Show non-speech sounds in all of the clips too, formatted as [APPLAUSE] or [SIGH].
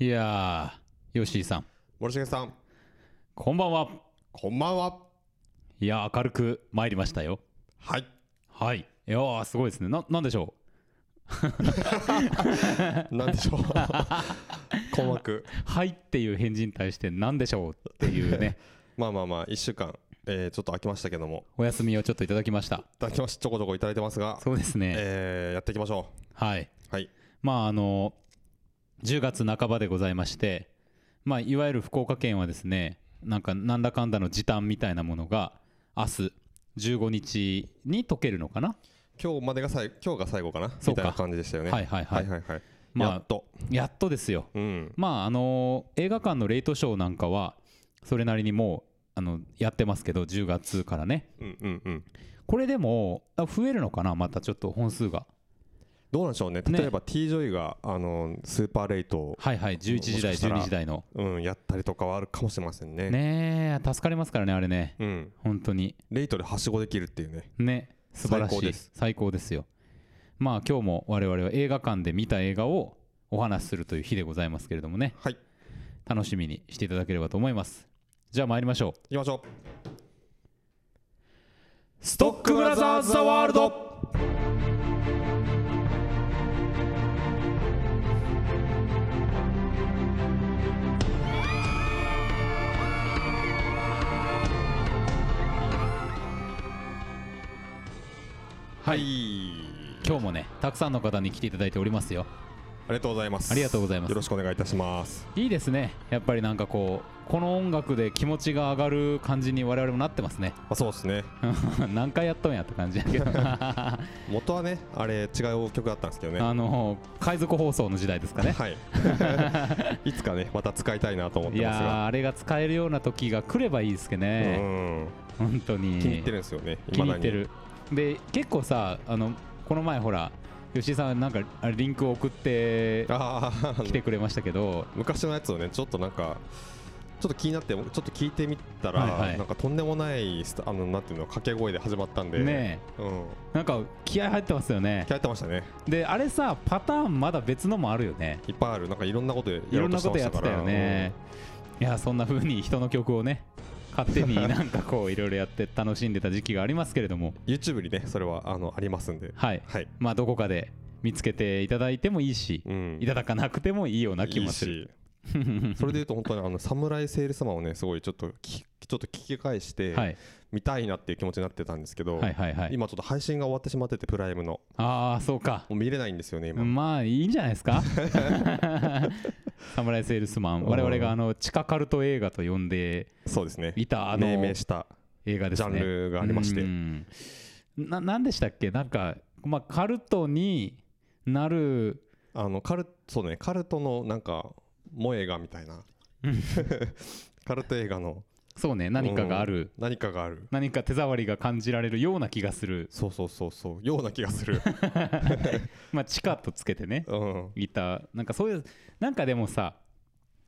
いやー、吉井さん、森重さんこんばんは。こんばんはいやー、明るく参りましたよ。はいはい。いやー、すごいですね。な、なんでしょ [LAUGHS] なんでしょう [LAUGHS] 困惑う。はいっていう返事に対して、なんでしょうっていうね、[LAUGHS] まあまあまあ1週間、えー、ちょっと空きましたけどもお休みをちょっといただきました。いただきましちょこちょこいただいてますが、そうですね。えー、やっていきましょはい。うはいまあ、あの、10月半ばでございまして、まあ、いわゆる福岡県はですね、なんか、なんだかんだの時短みたいなものが、明日、15日に解けるのかな？今日までが最今日が最後かな？そうか。みたいな感じでしたよね。はいはいはい。はいはいはい。まあやっと。やっとですよ。うん。まああの映画館のレイトショーなんかはそれなりにもうあのやってますけど10月からね。うんうんうん。これでもあ増えるのかな？またちょっと本数がどうなんでしょうね。ね。例えば T・ ジョイがあのスーパーレイトを、はいはい。11時台もしかしたら12時台の。うん、やったりとかはあるかもしれませんね。ねえ助かりますからねあれね。うん、本当に。レイトではしごできるっていうね。ね素晴らしい。最高です。最高ですよ。まあ今日も我々は映画館で見た映画をお話しするという日でございますけれどもね。はい。楽しみにしていただければと思います。じゃあ参りましょう。行きましょストックブラザーズ・ザ・ワールドはい。今日もねたくさんの方に来ていただいておりますよ。ありがとうございます。ありがとうございます。よろしくお願いいたします。いいですね。やっぱりなんかこうこの音楽で気持ちが上がる感じに我々もなってますね。まあ、そうですね。[LAUGHS] 何回やっとんやって感じやけど。あ [LAUGHS] 元はねあれ違う曲だったんですけどね。の海賊放送の時代ですかね。はい。[LAUGHS] いつかねまた使いたいなと思っいやてますが。ーあれが使えるような時が来ればいいですけどね。うん本当に。気に入ってるんですよね気に入って未るで結構さあのこの前ほら吉井さんなんかリンクを送って来てくれましたけど。昔のやつをねちょっとなんかちょっと気になってちょっと聞いてみたら、はいはい。なんかとんでもないあのなんていうの掛け声で始まったんで。ねうん。えなんか気合入ってますよね。気合入ってましたね。であれさパターンまだ別のもあるよね。いっぱいある。なんかいろんなことやいろんなろうとしてことやってたましたからよねいやそんな風に人の曲をね勝手になんかこういろいろやって楽しんでた時期がありますけれども。うん YouTube にねそれはあのありますんで。はい。はい。まあどこかで見つけていただいてもいいしうん。いただかなくてもいいような気もする [LAUGHS] それでいうと本当にあのサムライセールスマンをねすごいちょっときちょっと聞き返してはい。見たいなっていう気持ちになってたんですけど、はいはいはい。今ちょっと配信が終わってしまっててプライムの。ああそうか。もう見れないんですよね今、まあいいんじゃないですか。[LAUGHS] サムライセールスマン。我々があの地下カルト映画と呼んでそうですね。いたあの命名した映画ですねジャンルがありまして。うん。ななんでしたっけ？なんか、まあ、カルトになる。あのカルそうね。カルトのなんか萌え画みたいな。カルト映画の。そうね何かがある、何かがある。何か手触りが感じられるような気がする。そうそうそうそう。ような気がする。[LAUGHS] まあ地下とつけてね。うん。いたなんかそういうなんかでもさ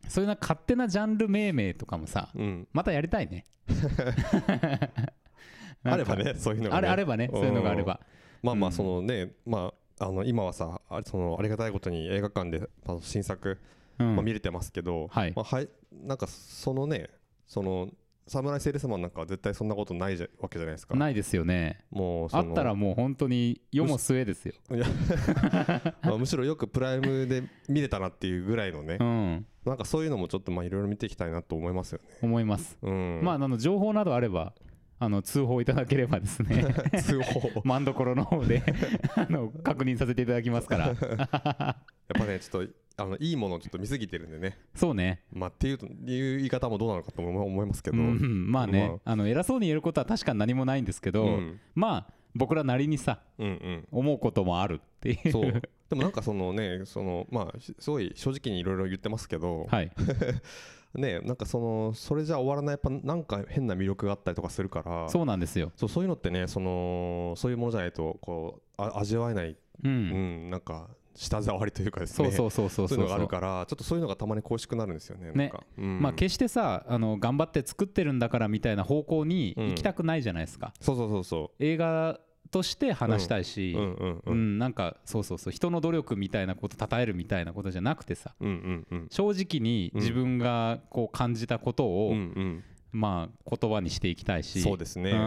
そういうな勝手なジャンル命名とかもさうん。またやりたいね。[LAUGHS] あればねそういうのが、ね、あれあればねそういうのがあれば。まあまあうん。そのね、まああの今はさあそのありがたいことに映画館で、まあ、新作、うんまあ、見れてますけど、はい。まあ、はいなんかそのねそのサムライセールスマンなんかは絶対そんなことないじゃわけじゃないですか。ないですよね。もうあったらもう本当に世も末ですよ。いや。[LAUGHS] まあむしろよくプライムで見れたなっていうぐらいのね。うん。なんかそういうのもちょっとまあいろいろ見ていきたいなと思いますよね。思います。うん、まああの情報などあればあの通報いただければですね。[LAUGHS] 通報。マンどころの方であの確認させていただきますから。[LAUGHS] やっぱねちょっとあのいいものをちょっと見すぎてるんでね。そうね。まあっていうという言い方もどうなのかとも思いますけど、うんうん。まあね、まあ。の偉そうに言えることは確かに何もないんですけど、うん。まあ僕らなりにさうんうん。思うこともあるっていう。そう。でもなんかそのねそのまあしすごい正直にいろいろ言ってますけど、はい。[LAUGHS] ねなんかそのそれじゃ終わらないやっぱなんか変な魅力があったりとかするから。そうなんですよ。そうそういうのってねそのそういうものじゃないとこうあ味わえない、う、うんん、なんか舌触りというかですね。そうそうそうそういうのがあるうからちょっとそういうのがたまに恋しくなるんですよねね。か、うん。まあ決してさあの頑張って作ってるんだからみたいな方向に行きたくないじゃないですか、そうそうそうそ映画として話したいし、うん。うん。ううん。んなんかそうそうそう。人の努力みたいなこと称えるみたいなことじゃなくてさ。うん。うん。うん。正直に自分がこう感じたことを、うん。うん。まあ言葉にしていきたいし。そうですね。ううん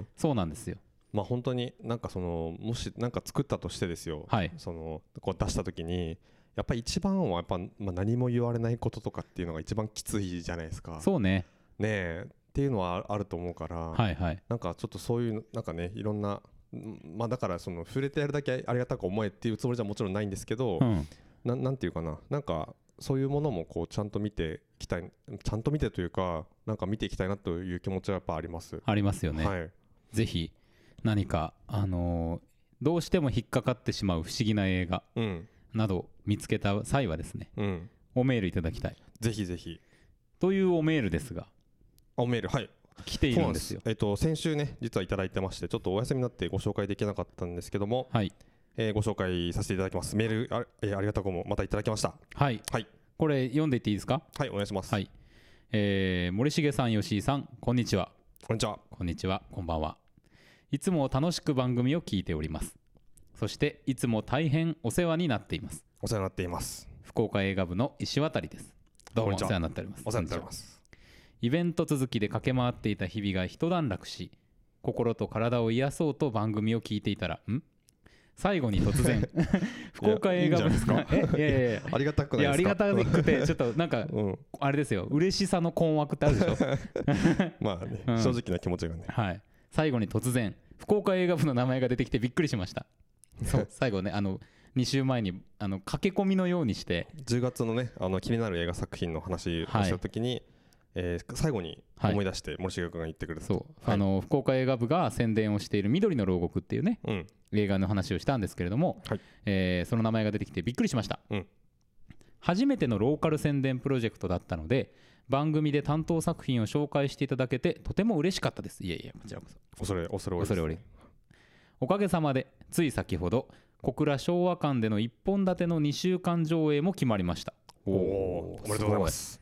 ん。そうなんですよまあ本当になんかそのもしなんか作ったとしてですよ。はい。そのこう出した時にやっぱり一番はやっぱ、まあ、何も言われないこととかっていうのが一番きついじゃないですか。ねそうね。え。っていうのはああると思うから、はいはい。なんかちょっとそういうなんかねいろんなうんまあだからその触れてやるだけありがたく思えっていうつもりじゃもちろんないんですけど、うん。ななんていうかななんかそういうものもこうちゃんと見ていきたいちゃんと見てというかなんか見ていきたいなという気持ちはやっぱあります。ありますよね、はい、ぜひ何かあのーどうしても引っかかってしまう不思議な映画うん。など見つけた際はですねうん、おメールいただきたい。ぜひぜひ。というおメールですがおメールはい。来ているんですよ。えっと先週ね実はいただいてましてちょっとお休みになってご紹介できなかったんですけども、はい。えーご紹介させていただきます。メールあ,、えーありがたくもまたいただきました。はい。はい。これ読んでいっていいですか？はいお願いします、はい。えー森重さん吉井さんこんにちは。こんにちは。こんにちは。こんばんはいつも楽しく番組を聞いております。そしていつも大変お世話になっています。お世話になっています。福岡映画部の石渡です。どうもお世話になっております。お世話になっております。イベント続きで駆け回っていた日々が一段落し心と体を癒そうと番組を聞いていたらん？最後に突然 [LAUGHS] 福岡映画部いいんじゃないやいやいや。ありがたくいやありないですかがたくてちょっとなんかうん。あれですよ。嬉しさの困惑ってあるでしょ？[LAUGHS] まあね、うん。正直な気持ちがね。はい最後に突然福岡映画部の名前が出てきてびっくりしました。そう [LAUGHS] 最後ねあの2週前にあの駆け込みのようにして。10月のねあの気になる映画作品の話をした時に、えー最後にはい。思い出して森重君が言ってくれた、そう、はい。あの福岡映画部が宣伝をしている「緑の牢獄」っていうねうん。映画の話をしたんですけれども、はい。えーその名前が出てきてびっくりしました、うん。初めてのローカル宣伝プロジェクトだったので番組で担当作品を紹介していただけてとても嬉しかったです。いえいえこちらこそ。恐れ恐れ恐れ多い。おかげさまでつい先ほど小倉昭和館での1本立ての2週間上映も決まりました。おおーおめでとうございます。す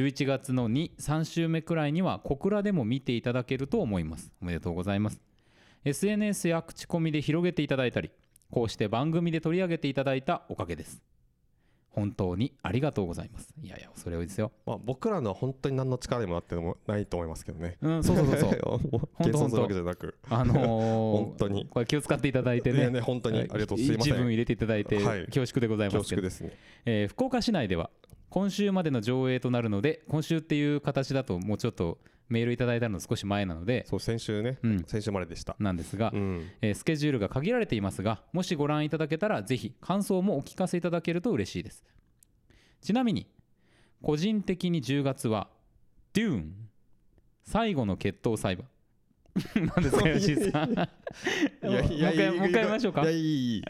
ごい。11月の23週目くらいには小倉でも見ていただけると思います。おめでとうございます。SNS や口コミで広げていただいたりこうして番組で取り上げていただいたおかげです本当にありがとうございます。いやいや恐れ多いですよ。まあ、僕らのは本当に何の力にもなってもないと思いますけどね。うんそうそうそうそう。[LAUGHS] 謙遜するわけじゃなく。あのー [LAUGHS] 本当に。これ気を使っていただいてね。ねね本当にありがとうすいません一文入れていただいてはい。恐縮でございま恐すけど、縮ですね。えー福岡市内では今週までの上映となるので今週っていう形だともうちょっとメールいただいたの少し前なのでそう先週ね、うん。先週まででした。なんですが、うん。えースケジュールが限られていますがもしご覧いただけたらぜひ感想もお聞かせいただけると嬉しいです。ちなみに個人的に10月は「デューン最後の決闘裁判」[LAUGHS] なんですか吉井さん。もう一回もう一回言いましょうかいやいいいい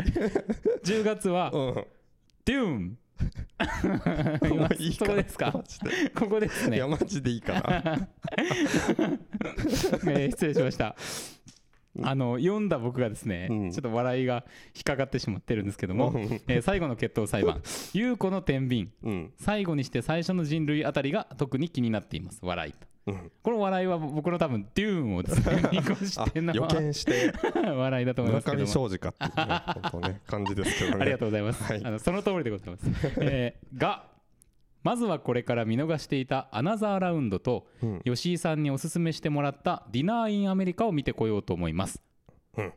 10月はうん「デューン」もういいそこですかマジで。ここですね。いやマジでいいかな [LAUGHS] えー失礼しました。あの読んだ僕がですね、うん。ちょっと笑いが引っかかってしまってるんですけども、うん。えー最後の決闘裁判「[LAUGHS] 優子の天秤。うん。最後にして最初の人類あたりが特に気になっています。笑いとうん。この笑いは僕の多分デューンを見越あしての予見して。[LAUGHS] 笑いだと思いますけ村上どかっていうね本当ね感じですけどね。ありがとうございます、はい。あのその通りでございます、えーがまずはこれから見逃していたアナザーラウンドとうん。吉井さんにおすすめしてもらったディナーインアメリカを見てこようと思います。うん。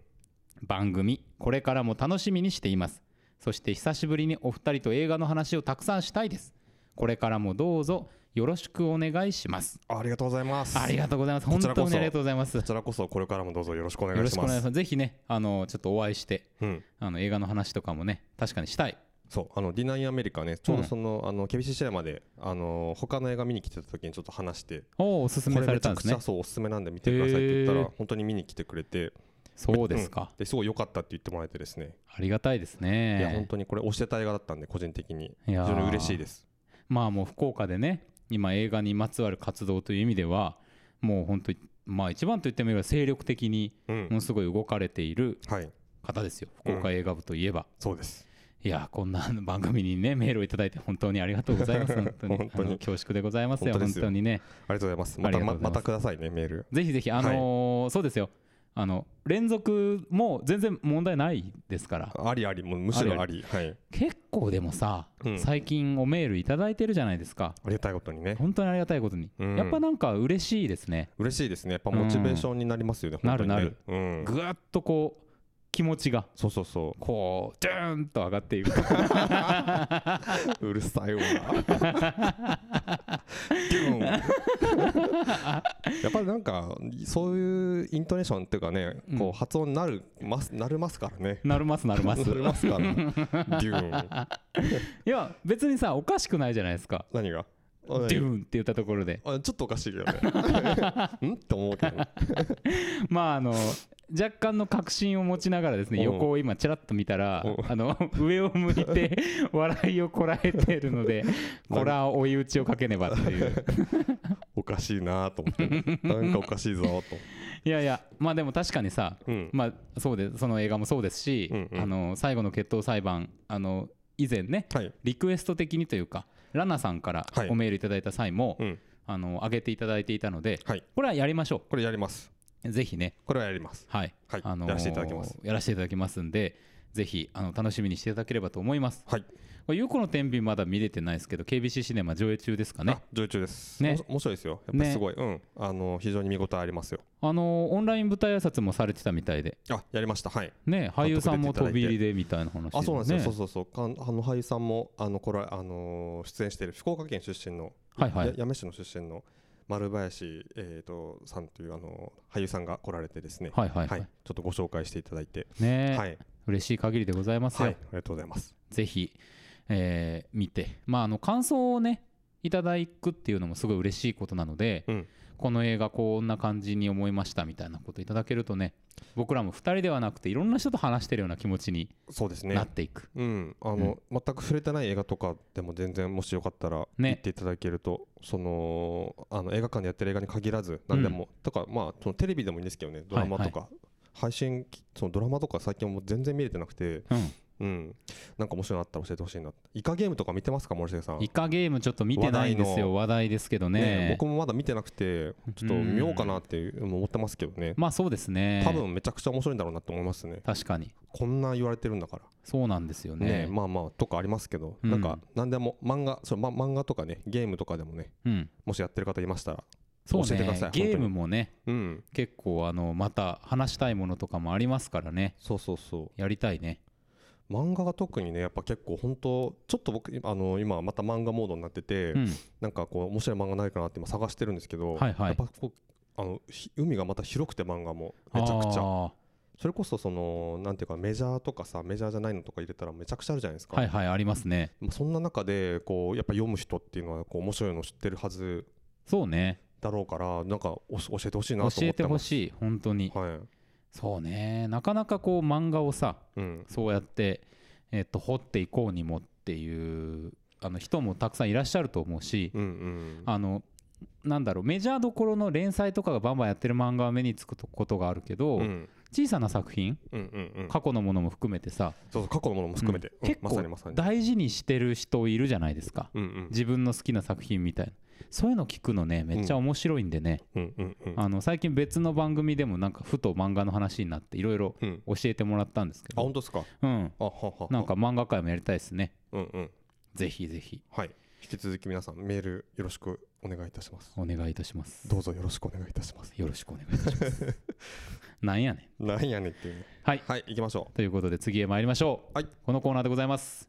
番組これからも楽しみにしています。そして久しぶりにお二人と映画の話をたくさんしたいです。これからもどうぞよろしくお願いします。ありがとうございます。ありがとうございます。本当にありがとうございます。よこちらこそ。これからもどうぞよろしくお願ろいします。しくお願いします。ぜひねあのちょっとお会いしてうん。あの映画の話とかもね確かにしたい。そうあのディナーインアメリカねちょうどその、あのケビシシアまであの他の映画見に来てた時にちょっと話しておおおすすめされたんですね。そうおすすめなんで見てくださいって言ったら本当に見に来てくれて。そうですか、ですごい良かったって言ってもらえてですね、ありがたいですいや本ね当にこれ推してた映画だったんで個人的に。非常に嬉しいです。まあもう福岡でね今映画にまつわる活動という意味ではもう本当にまあ一番と言ってもいいが精力的にうん。ものすごい動かれているはい。方ですよ。福岡映画部といえば、そうです。いやこんな番組にねメールをいただいて本当にありがとうございます。[LAUGHS] 本当に本当に。恐縮でございますよ。本本当にね。ありがとうございます。またまたくださいねメール。ぜひぜひあのーそうですよあの連続も全然問題ないですから。ありありもうむしろありはい、結構でもさ、うん。最近おメールいただいてるじゃないですか。ありがたいことにね。本当にありがたいことに、うん。やっぱなんか嬉しいですね。嬉しいですね。やっぱモチベーションになりますよね、うん。本当にね。なるうん、ぐわっとこう気持ちが。そうそうそこうドゥーンと上がっていく。ううるさいわ。やっぱりなんかそういうイントネーションっていうかね、うん。こう発音になるますなるますからね。なるますなるます。なりますから。デューン。[LAUGHS] いや別にさおかしくないじゃないですか。何が？デューンって言ったところで。あちょっとおかしいけどね。[LAUGHS] [LAUGHS] ん？って思うけど。ね [LAUGHS] まああの若干の確信を持ちながらですねうん。横を今ちらっと見たらうん。あの上を向いて笑いをこらえているのでこれは追い打ちをかけねばっていう。おかしいなと思って。なんかおかしいぞと。いやいやまあでも確かにさうん。まあそうでその映画もそうですし、あの最後の決闘裁判あの以前ねはい。リクエスト的にというかラナさんからはい。おメールいただいた際も、うん。あの上げていただいていたのではい。これはやりましょこれやります。うぜひね。これはやります。はい、はい。あのーやらせていただきます。やらせていただきますんでぜひあの楽しみにしていただければと思います。はいこれゆうこの天秤まだ見れてないですけど KBC シネマ上映中ですかね。あ上映中です。ね。ね面白いですよ。やっぱりすごい、うん。あの非常に見応えありますよ。あのーオンライン舞台挨拶もされてたみたいで。あやりました。はい。ね俳優さんも飛び入りでみたいな話あそうなんですよ、ね。そうそうそうかんあの俳優さんもあのこれあのー出演している福岡県出身の、はいはい。や八女市の出身の丸林、えー、とさんというあの俳優さんが来られてですね、はいはい。はい、ちょっとご紹介していただいて、ね、はい、嬉しい限りでございますよ、はい、ありがとうございます。ぜひ、えー見てまああの感想をねいただくっていうのもすごい嬉しいことなので、うん。この映画こんな感じに思いましたみたいなこといただけるとね僕らも2人ではなくていろんな人と話してるような気持ちに。なっていく、うん、あの、全く触れてない映画とかでも全然もしよかったらね。見ていただけると、そのあの映画館でやってる映画に限らず何でも、とかまあそのテレビでもいいんですけどねドラマとか、配信そのドラマとか最近もう全然見れてなくて、うん、うん、なんか面白いのあったら教えてほしいなイカゲームとか見てますか森重さん？イカゲームちょっと見てないんですよ。話題ですけどね。ね僕もまだ見てなくてちょっと見ようかなって思ってますけどね。まあそうですね。多分めちゃくちゃ面白いんだろうなって思いますね。確かに。こんな言われてるんだから。そうなんですよね。ねまあまあとかありますけど、うん。なんか何でも漫画その、ま、漫画とかねゲームとかでもねうん。もしやってる方いましたらそう教えてくださいねゲーム本もねうん。結構あのまた話したいものとかもありますからね。そうそうそやりたいね。う漫画が特にねやっぱ結構本当ちょっと僕あの今また漫画モードになってて、うん。なんかこう面白い漫画ないかなって今探してるんですけど、はいはい。やっぱこうあのひ海がまた広くて漫画もめちゃくちゃあそれこそそのなんていうかメジャーとかさメジャーじゃないのとか入れたらめちゃくちゃあるじゃないですか、ーはいはいありますね。まあそんな中でこうやっぱ読む人っていうのはこう面白いの知ってるはずそうね。だろうからなんかお教えてほしいなと思ってます。教えてほしい本当に。はいそうね。なかなかこう漫画をさうん。そうやってえっと掘っていこうにもっていうあの人もたくさんいらっしゃると思うしうんうん。あのなんだろうメジャーどころの連載とかがバンバンやってる漫画は目につくことがあるけど、うん。小さな作品うんうんうん。過去のものも含めてさ、そうそう過去のものも含めて、うん。結構に。大事にしてる人いるじゃないですか。うんうん。自分の好きな作品みたいなそういうの聞くのねめっちゃ面白いんでね、うん。うんうんあの最近別の番組でもなんかふと漫画の話になっていろいろうん。教えてもらったんですけど。あ本当ですか？うん。あははは。なんか漫画界もやりたいですね。うんうん。ぜひぜひ。はい。引き続き皆さんメールよろしくお願いいたします。お願いいたします。どうぞよろしくお願いいたします。よろしくお願いいたします。[LAUGHS] なんやねん。なんやねんっていうね。はい。はい行きましょということで次へ参りましょう、はい。このコーナーでございます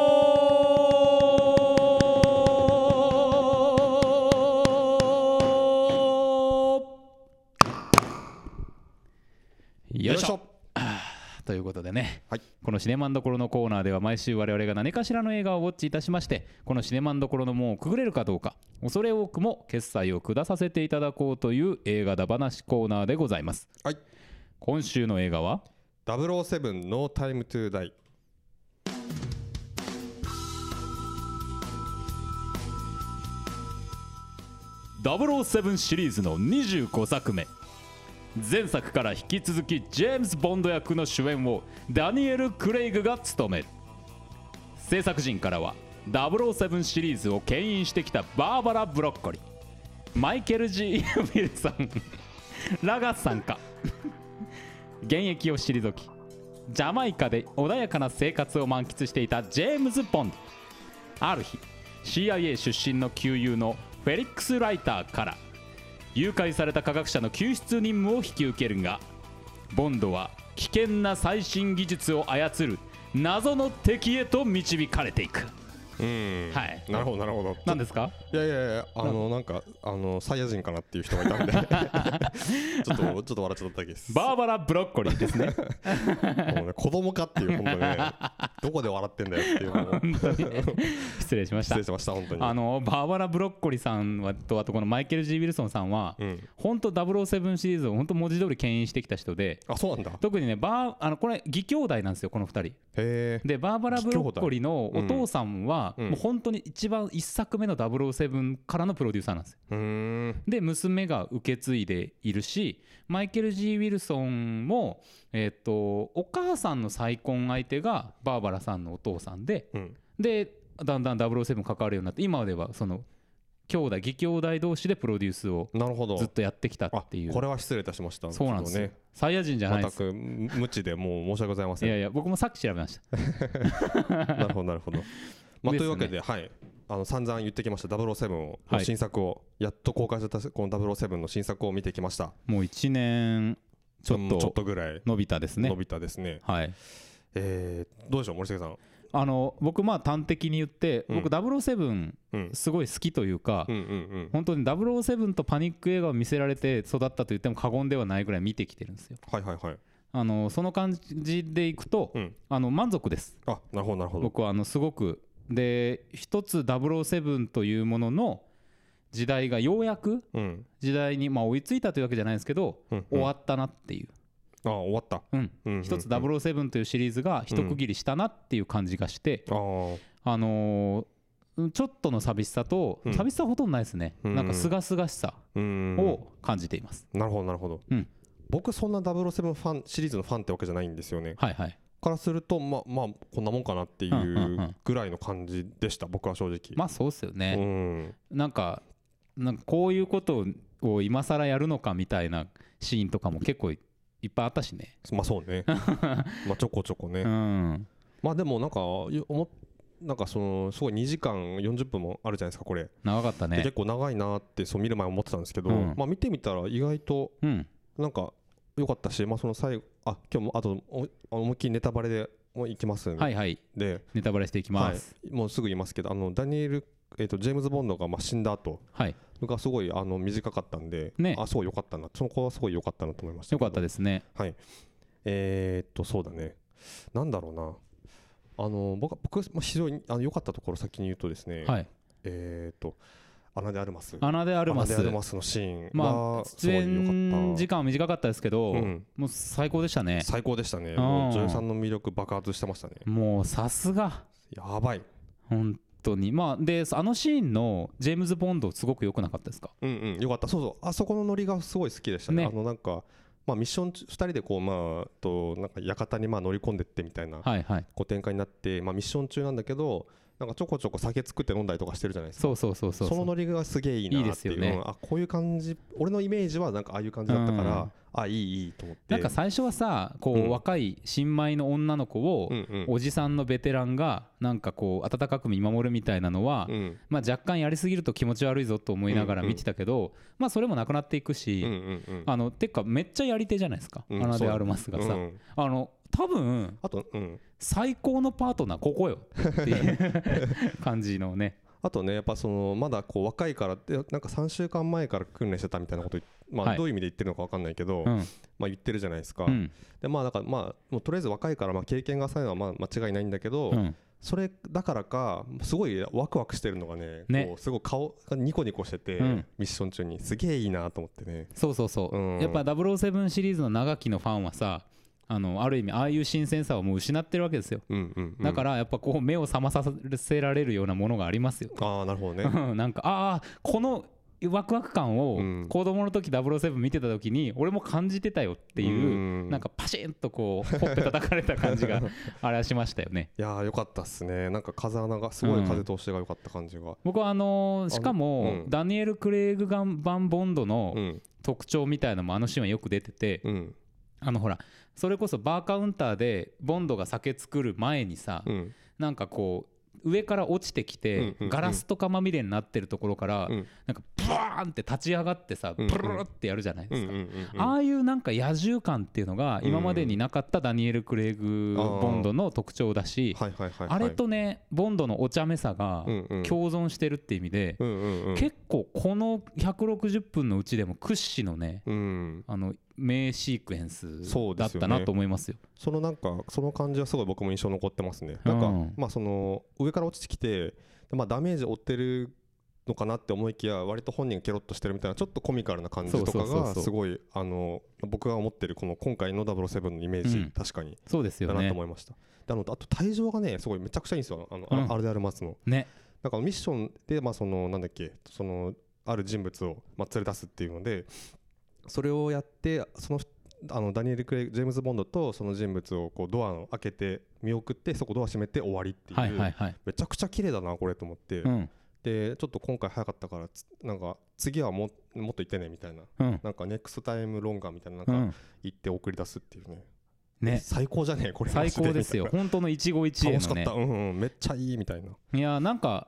シネマンどころのコーナーでは毎週我々が何かしらの映画をウォッチいたしましてこのシネマンどころの門をくぐれるかどうか恐れ多くも決済を下させていただこうという映画だ話コーナーでございます。はい。今週の映画は？007 No Time to Die 007シリーズの25作目前作から引き続きジェームズ・ボンド役の主演をダニエル・クレイグが務める。制作陣からは007シリーズを牽引してきたバーバラ・ブロッコリー。マイケル・ G・ ウィルソンらが参加現役を退きジャマイカで穏やかな生活を満喫していたジェームズ・ボンド。ある日 CIA 出身の旧友のフェリックス・ライターから誘拐された科学者の救出任務を引き受けるがボンドは危険な最新技術を操る謎の敵へと導かれていく。うん。はい。なるほどなるほど。何ですか？いやいやいやあのなんかあのサイヤ人かなっていう人がいたんで。[LAUGHS] ちょっとちょっと笑っちゃっただけです。バーバラ・ブロッコリーですね。もうね子供かっていう本当ね。どこで笑ってんだよっていうのを。失礼しました。失礼しました本当に。あのバーバラ・ブロッコリーさんはとあとこのマイケル・ G・ ウィルソンさんはうん。本当007シリーズを本当文字通り牽引してきた人で。あそうなんだ。特にねバーあのこれ義兄弟なんですよこの2人。でバーバラ・ブロッコリーのお父さんはうん。もう本当に一番1作目の007からのプロデューサーなんですよ。で娘が受け継いでいるしマイケル・ G・ ウィルソンもえっとお母さんの再婚相手がバーバラさんのお父さんでうん。でだんだん007関わるようになって今ではその兄弟義兄弟同士でプロデュースをなるほど。ずっとやってきたあっていう。これは失礼いたしました。そうなんですね。サイヤ人じゃないです。全く無知でもう申し訳ございませんいやいや僕もさっき調べました。[LAUGHS] [LAUGHS] なるほどなるほど。まあというわけではいあの散々言ってきました007を。はい。新作をやっと公開されたこの007の新作を見てきました。もう1年ちょっうんちょっととぐらい。伸びたですね。伸びたですね。はい。えーどうでしょう森重さん。あの僕まあ端的に言ってうん。僕007うん。すごい好きというか本当に007とパニック映画を見せられて育ったと言っても過言ではないぐらい見てきてるんですよ。はいはいはい。あのその感じでいくとうん。あの満足です。あなるほどなるほど。僕はあのすごくで一つ007というものの時代がようやくうん。時代にまあ追いついたというわけじゃないですけど終わったなっていう。あ終わった。うん。一つ007というシリーズが一区切りしたなっていう感じがしてあのーちょっとの寂しさとうん。寂しさほとんどないですね。うん。なんか清々しさうん。を感じています。なるほどなるほど。うん。僕そんな007ファンシリーズのファンってわけじゃないんですよね。はいはいからするとまあまあこんなもんかなっていうぐらいの感じでした。僕は正直。まあそうっすようねん。なんかなんかこういうことを今更やるのかみたいなシーンとかも結構いいっぱいあったしね。まあそうね。[LAUGHS] まあちょこちょこね。うん。まあでもなんかよ思っなんかそのすごい2時間40分もあるじゃないですかこれ。長かったね。で結構長いなってそう見る前思ってたんですけどうん。まあ見てみたら意外とうん。なんか良かったしまあその最後あ今日もあとお思いっきりネタバレでもういきますんはいはい。でネタバレしていきます。はい、もうすぐ言いますけどあのダニエル、えー、とジェームズ・ボンドがまあ死んだ後はい。がすごいあの短かったんで、ね。あすごい良かったなその子はすごい良かったなと思いましたよかったでですね。はい。えー、っとそうだね。なんだろうな。あの僕は僕まあ非常にあの良かったところ先に言うとですね、はい。えー、っとアナ・でアルマスアナ・でアルマスのシーンまあ出演時間は短かったですけどうん。もう最高でしたね。最高でしたね。う女優さんの魅力爆発してましたね。もうさすが。やばい。本当に。まあであのシーンのジェームズ・ボンドすごく良くなかったですか？うんうん。よかった。そうそう。あそこのノリがすごい好きでしたね。ね。あのなんかまあミッション中2人でこうまあとなんか館にまあ乗り込んでってみたいなはいはい。こう展開になってまあミッション中なんだけどなんかちょこちょこ酒作って飲んだりとかしてるじゃないですか。そうそうそうそうそのノリがすげえいいなっていう。いいですよね。うんあこういう感じ俺のイメージはなんかああいう感じだったから、うん。あいいいいと思って。なんか最初はさこうん。う若い新米の女の子をうんうん。おじさんのベテランがなんかこう温かく見守るみたいなのはうん。まあ若干やりすぎると気持ち悪いぞと思いながら見てたけどまあそれもなくなっていくうんうしんうん。あのてかめっちゃやり手じゃないですか。アうんナ・でアルマスがさ。うん。あの多分あとうん最高のパートナーここよ。っていう。[LAUGHS] 感じのね。あとねやっぱそのまだこう若いからってなんか3週間前から訓練してたみたいなことまはい。あどういう意味で言ってるのか分かんないけど、うん。まあ言ってるじゃないですか、うん。でまあだからまあもうとりあえず若いからまあ経験が浅いのはまあ間違いないんだけど、うん。それだからかすごいワクワクしてるのがねね。こうすごい顔がニコニコしてて、うん。ミッション中に。すげえいいなと思ってね。そうそうそう、うん。やっぱ007シリーズの長きのファンはさあのある意味ああいう新鮮さをもう失ってるわけですよ。うんうん、うん、だからやっぱこう目を覚まさせられるようなものがありますよ。ああなるほどね。[LAUGHS] なんかああこのワクワク感をうん。子供の時007見てた時に俺も感じてたよっていうなんかパシンとこうほっぺ叩かれた感じが [LAUGHS] あれはしましたよね。いやーよかったっすね。なんか風穴がすごい風通しが良かった感じが。僕はあのーしかもうん。ダニエル・クレイグ・ガンバン・ボンドのうん。特徴みたいなのもあのシーンはよく出ててうんあのほらそれこそバーカウンターでボンドが酒作る前にさうん。なんかこう上から落ちてきうんてガラスとかまみれになってるところからうん。なんかブワーンって立ち上がってさうんプルルルってやるじゃないですか。ああいうなんか野獣感っていうのが今までになかったダニエル・クレイグ・ボンドの特徴だしあれとねボンドのお茶目さが共存してるって意味で結構この160分のうちでも屈指のねうん。あの名シークエンスだったなと思いますよ。そのなんかその感じはすごい僕も印象残ってますね。なんかうんまあその上から落ちてきてまあダメージを負ってるのかなって思いきや割と本人がケロッとしてるみたいなちょっとコミカルな感じとかがすごいあの僕が思ってるこの今回の007のイメージ、うん。確かに。そうですよだなとね。思いました、であのあと退場がねすごいめちゃくちゃいいんですよ。あの、うん。アルデアルマスの。ね。なんかミッションでまあそのなんだっけそのある人物をまあ連れ出すっていうのでそれをやってそのあのダニエル・クレイグジェームズ・ボンドとその人物をこうドアを開けて見送ってそこドア閉めて終わりっていう、はいはいはい。めちゃくちゃ綺麗だなこれと思って、うんでちょっと今回早かったからつなんか次はももっと言ってねみたいなうんなんかネクストタイムロンガーみたいななんかうん。言って送り出すっていうね、ね。最高じゃねえこれマ最ジ高ですよ。本当の一期一会のねな楽しかった、。うんうんめっちゃいいみたいないやなんか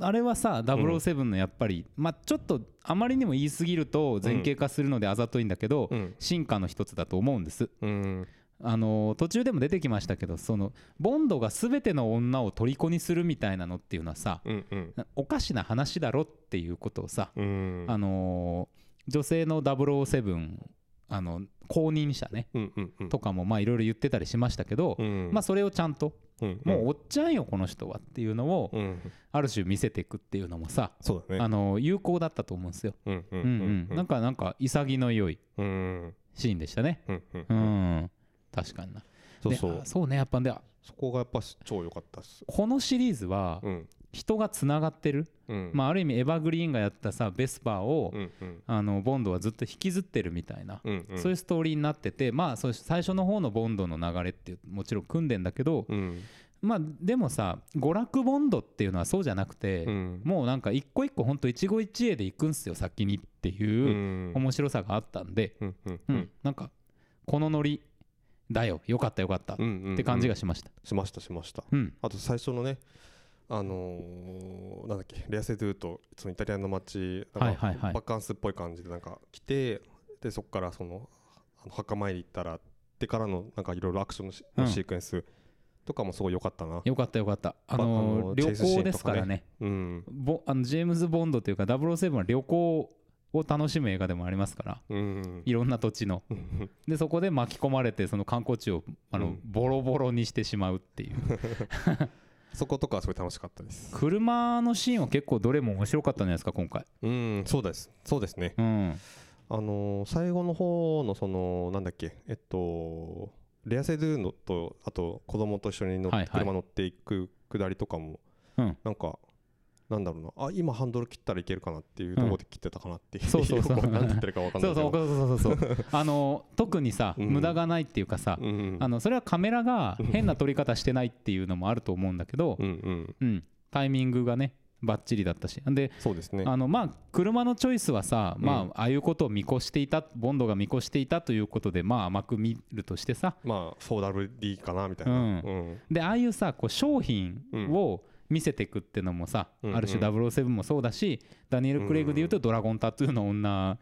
あれはさ007のやっぱり、まあちょっとあまりにも言い過ぎると前傾化するのであざといんだけど、うん。進化の一つだと思うんです。うん。あの途中でも出てきましたけどそのボンドが全ての女を虜にするみたいなのっていうのはさおかしな話だろっていうことをさ、うん。あの女性の007あの公認者ねとかもまあいろいろ言ってたりしましたけど、うん。まあそれをちゃんとうんもうおっちゃんよこの人はっていうのをうんある種見せていくっていうのもさそうだね。あの有効だったと思うんですよ。うんううんん。うん、なんかなんか潔の良いうん。シーンでしたね。うんうんうん、確かにな。そうそう。そうねやっぱでそこがやっぱ超良かったっす。このシリーズはうん人がつながってる、うん。まあ、ある意味エヴァグリーンがやったさベスパーを、うんうん。あのボンドはずっと引きずってるみたいな、うんうん。そういうストーリーになっててまあそう最初の方のボンドの流れってもちろん組んでんだけど、うん。まあでもさ娯楽ボンドっていうのはそうじゃなくて、うん。もうなんか一個一個ほんと一期一会で行くんすよ先にってういうん。面白さがあったんで、うんなんかこのノリだよ。よかったよかった。って感じがしました。しましたしました。うん。あと最初のねあのーなんだっけレアセドゥとそのイタリアの街なんかバカンスっぽい感じでなんか来てでそこからそのあの墓参り行ったらってからのなんかいろいろアクションのシ,、ークエンスとかもすごい良かったな。よかったよかった。あまあのーンとかね行ですからね。うん。ボあのジェームズ・ボンドというか007は旅行を楽しむ映画でもありますから。うん。いろんな土地の。う [LAUGHS] んでそこで巻き込まれてその観光地をあの、うん。ボロボロにしてしまうっていうそことかはすごい楽しかったです。車のシーンは結構どれも面白かったんじゃないですか今回。うんそうです。そうですね。うん。あのー最後の方のそのなんだっけえっとレアセドゥのとあと子供と一緒に乗っはいはい。車乗っていくくだりとかも、うん。なんかなんだろうな。あ今ハンドル切ったらいけるかなっていうところで切ってたかなっていう、そうそうそう。よく何て言ってるか分かんなそいうけど。そうそうそうそうそうあの特にさ、うん。無駄がないっていうかさ、うんあのそれはカメラが変な撮り方してないっていうのもあると思うんだけど、うんうん。うん、タイミングがねバッチリだったし。でそうですね。あのまあ車のチョイスはさ、うん。まあああいうことを見越していたボンドが見越していたということでまあ甘く見るとしてさ。まあ 4WD かなみたいな、うん。うん。でああいうさこう商品を見せていくってのもさ、うんある種007もそうだしダニエル・クレイグでいうとドラゴンタトゥーの女、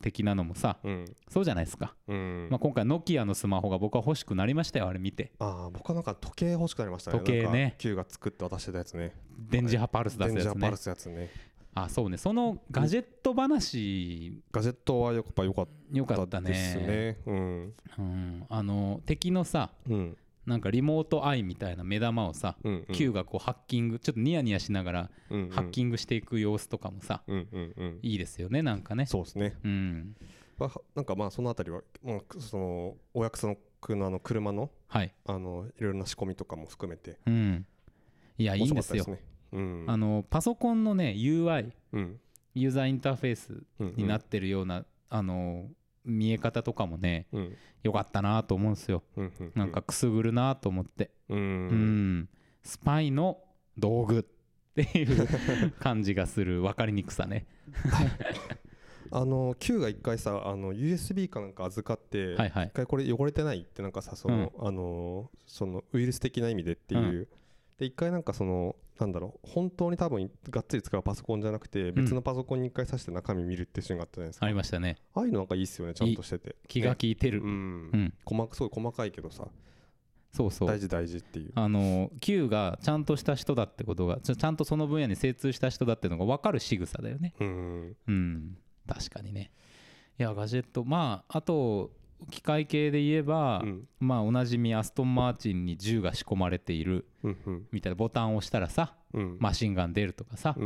的なのもさうん。そうじゃないですか、うん。まあ、今回ノキアのスマホが僕は欲しくなりましたよあれ見て。ああ僕はなんか時計欲しくなりましたね。時計ね。Q が作って渡してたやつね。電磁波パルス出すやつね。デンジャーパルスやつね。あそうね。そのガジェット話ガジェットはやっぱ良かっよかったたですねね。うん。うん、あの敵のさうんなんかリモートアイみたいな目玉をさ、うんうん。Q がこうハッキングちょっとニヤニヤしながらうんうん。ハッキングしていく様子とかもさ、うんうんうんいいですよねなんかね。そうですね。うん。まあなんかまあそのあたりはまあそのお約束のあの車のはい。あのいろいろな仕込みとかも含めて。うん。いやいいんですよ。ね。うん。あのパソコンのね UI うん。ユーザーインターフェースうん。になってるような、あの見え方とかもねうん。良かったなと思うんですよ。うんうんなんかくすぐるなと思って。うん。うん、スパイの道具っていう [LAUGHS] 感じがする。分かりにくさね。あの Q が一回さあの USB かなんか預かって、はいはい。一回これ汚れてないってなんかさその、あのそのウイルス的な意味でっていう、で一回なんかそのなんだろう本当に多分がっつり使うパソコンじゃなくて別のパソコンに一回挿して中身見るっていうシーンがあったじゃないですか、ありましたね。ああいうのなんかいいっすよねちゃんとしてて。気がね利いてる、うん、うん。細かすごい細かいけどさ。そうそう。大事大事っていう。あの Q がちゃんとした人だってことがちゃちゃんとその分野に精通した人だっていうのが分かる仕草だよね。うん。うん。確かにね。いやガジェット。まああと機械系で言えば、うん。まあおなじみアストン・マーチンに銃が仕込まれているみたいなボタンを押したらさうん。マシンガン出るとかさ、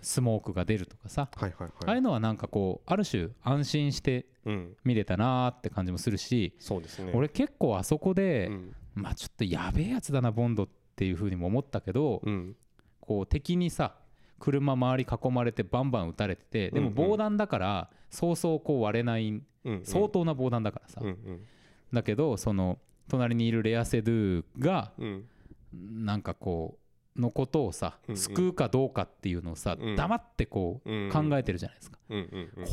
スモークが出るとかさ、はいはいああはいいうのはなんかこうある種安心してうん。見れたなーって感じもするし、そうですね。俺結構あそこで、うん。まあちょっとやべえやつだなボンドっていう風にも思ったけど、うん。こう敵にさ車周り囲まれてバンバン撃たれててでも防弾だからそうそうこう割れないん相当な防弾だからさ、だけどその隣にいるレアセドゥがうん。なんかこうのことをさ救うかどうかっていうのをさうん。黙ってこううん考えてるじゃないですか。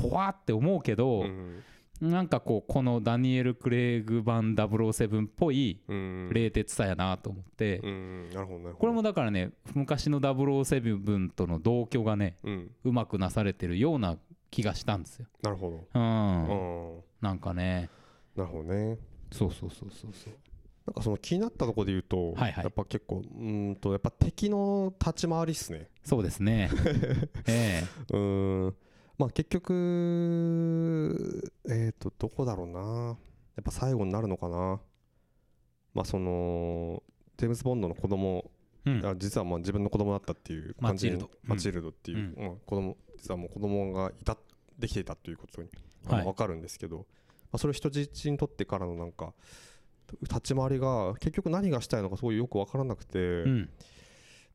怖って思うけどうんなんかこうこのダニエル・クレイグ版007っぽいうん冷徹さやなと思ってこれもだからね昔の007との同居がねうん。うまくなされてるような気がしたんですよ。なるほど。うん、うん。なんかね。なるほどね。そうそうそうそうそう。なんかその気になったところで言うと、はいはい。やっぱ結構うーんとやっぱ敵の立ち回りっすね。そうですね。[LAUGHS] えうーん。まあ結局えっ、とどこだろうな。やっぱ最後になるのかな。まあそのジェームズ・ボンドの子供えうん。あ実はまあ自分の子供だったっていう感じにマチルド。うん。マチルドっていう、うん。子供実はもう子供がいたできていたっていうことに、はい。分かるんですけど、まあ、それを人質にとってからのなんか立ち回りが結局何がしたいのかすごいよく分からなくて、うん。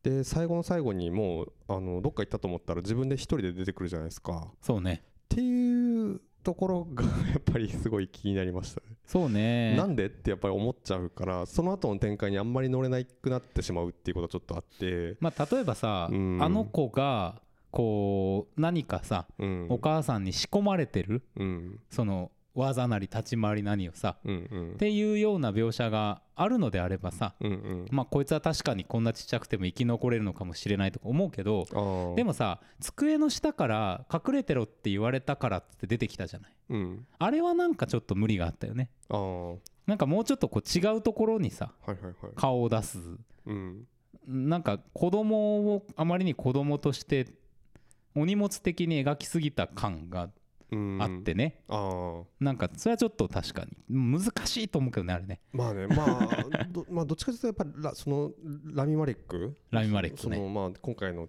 で最後の最後にもうあのどっか行ったと思ったら自分で一人で出てくるじゃないですか。っそうね。ていうところが [LAUGHS] やっぱりすごい気になりましたね。そうね。なんでってやっぱり思っちゃうからその後の展開にあんまり乗れなくなってしまうっていうことはちょっとあって、まあ例えばさ、うん。あの子がこう何かさ、うん、お母さんに仕込まれてるうん。その技なり立ち回り何をさうんうん。っていうような描写があるのであればさうんうん。まあこいつは確かにこんなちっちゃくても生き残れるのかもしれないとか思うけどでもさ机の下から隠れてろって言われたからって出てきたじゃない。うん。あれはなんかちょっと無理があったよね。なんかもうちょっとこう違うところにさはいはいはい。顔を出す。うん。なんか子供をあまりに子供としてお荷物的に描きすぎた感がうん。あってね、あー。なんかそれはちょっと確かに。難しいと思うけどねあれね。まあねまあ [LAUGHS] どまあどっちかというとやっぱりラそのラミマレック？ラミマレックね。そのまあ今回の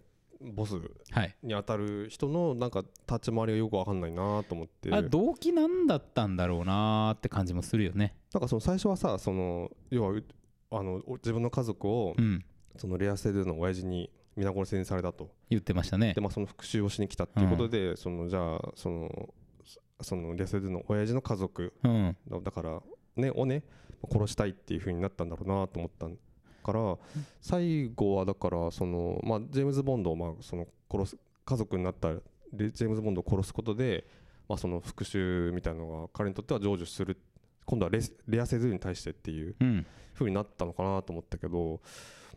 ボスはいに当たる人のなんか立ち回りがよくわかんないなと思って。あ動機なんだったんだろうなーって感じもするよね。なんかその最初はさその要はうあのお自分の家族をうん。そのレアセドゥの親父に皆殺しにされたと。言ってましたね。でまあその復讐をしに来たっていうことで、そのじゃあそのそそのレアセドゥの親父の家族うん。だだからねをね殺したいっていう風になったんだろうなと思ったから最後はだからそのまあジェームズ・ボンドをまあその殺す家族になったレジェームズ・ボンドを殺すことでまあその復讐みたいなのが彼にとっては成就する。今度はレスレアセドゥに対してっていううん。風になったのかなと思ったけど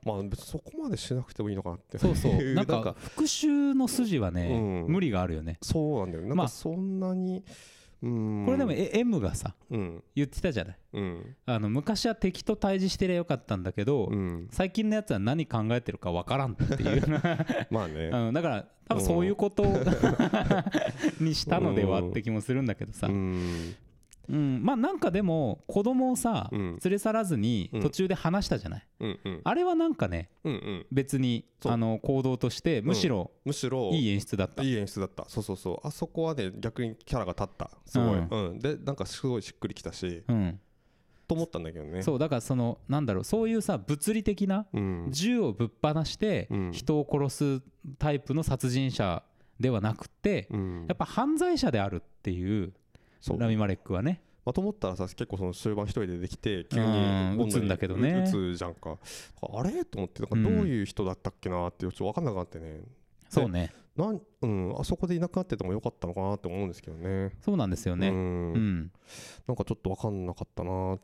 まあ別にそこまでしなくてもいいのかなって。そうそう。[LAUGHS] なんか復讐の筋はね、うん。無理があるよね。そうなんだよね。なんまあかそんなにうん。これでもえ M がさうん。言ってたじゃない？うん。あの昔は敵と対峙してりゃよかったんだけど、うん。最近のやつは何考えてるかわからんっていう、[LAUGHS] まあね。[LAUGHS] うん、だから多分そういうことにしたのではって気もするんだけどさ、うんうん、まあなんかでも子供をさ、うん。連れ去らずにうん。途中で話したじゃない、うんうん。あれはなんかねうんうん。別にあの行動としてむしろむしろいい演出だった、いい演出だった。そうそうそう。あそこはね逆にキャラが立った。すごい、ううん。でなんかすごいしっくりきたしうん、と思ったんだけどね。そうだからそのなんだろうそういうさ物理的なうん。銃をぶっ放してうん。人を殺すタイプの殺人者ではなくてうん。やっぱ犯罪者であるっていうラミ・マレックはね。まあ、と思ったらさ結構その終盤一人でできて急にうんボンドに撃つんだけどね。撃つじゃんか。あれ？と思ってなんかどういう人だったっけなってちょっと分かんなくなってね、そうね。なんうん、あそこでいなくなっててもよかったのかなって思うんですけどね。そうなんですよね。ううん、ん、なんかちょっと分かんなかったな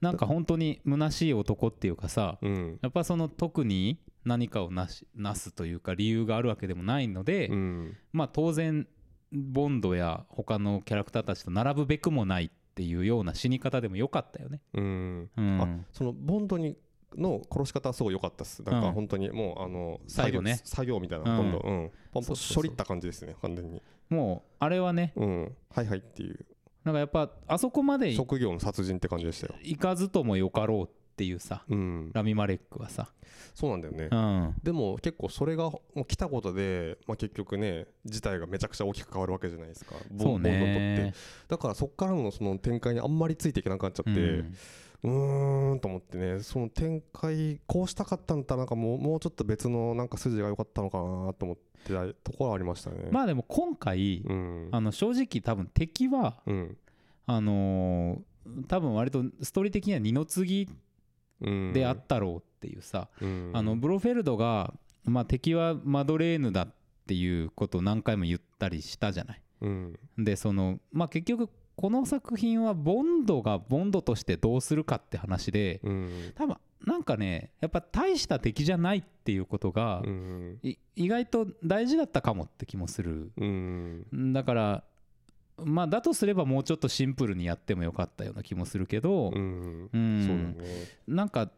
なんか本当に虚しい男っていうかさうん。やっぱその特に何かをなしなすというか理由があるわけでもないので、うん。まあ当然ボンドや他のキャラクターたちと並ぶべくもないっていうような死に方でもよかったよね。うん。うん、あそのボンドにの殺し方はすごい良かったです。なんうんか本当にもうあの最後ね。作業作業みたいなうんどんどん、うん、ポンポン処理った感じですね完全に。もうあれはね。うん。はいはいっていう。なんかやっぱあそこまでい職業の殺人って感じでしたよ。いかずともよかろうっていうさうん。ラミ・マレックはさ、そうなんだよね。うん、でも結構それがもう来たことで、まあ、結局ね事態がめちゃくちゃ大きく変わるわけじゃないですか。ボンドにとって。ねだからそっからのその展開にあんまりついていけなくなっちゃって、うんうーんと思ってね。その展開こうしたかったんだったらなんかもうもうちょっと別のなんか筋が良かったのかなと思ってたところはありましたね。まあでも今回、うん。あの正直多分敵はうん。あのー多分割とストーリー的には二の次うんであったろうっていうさ、うん。あのブロフェルドが、まあ、敵はマドレーヌだっていうことを何回も言ったりしたじゃない。うん。でその、まあ、結局この作品はボンドがボンドとしてどうするかって話でうん。多分なんかねやっぱ大した敵じゃないっていうことが、意外と大事だったかもって気もする。うん。だからまあだとすればもうちょっとシンプルにやってもよかったような気もするけど、うんうん。ね。なんか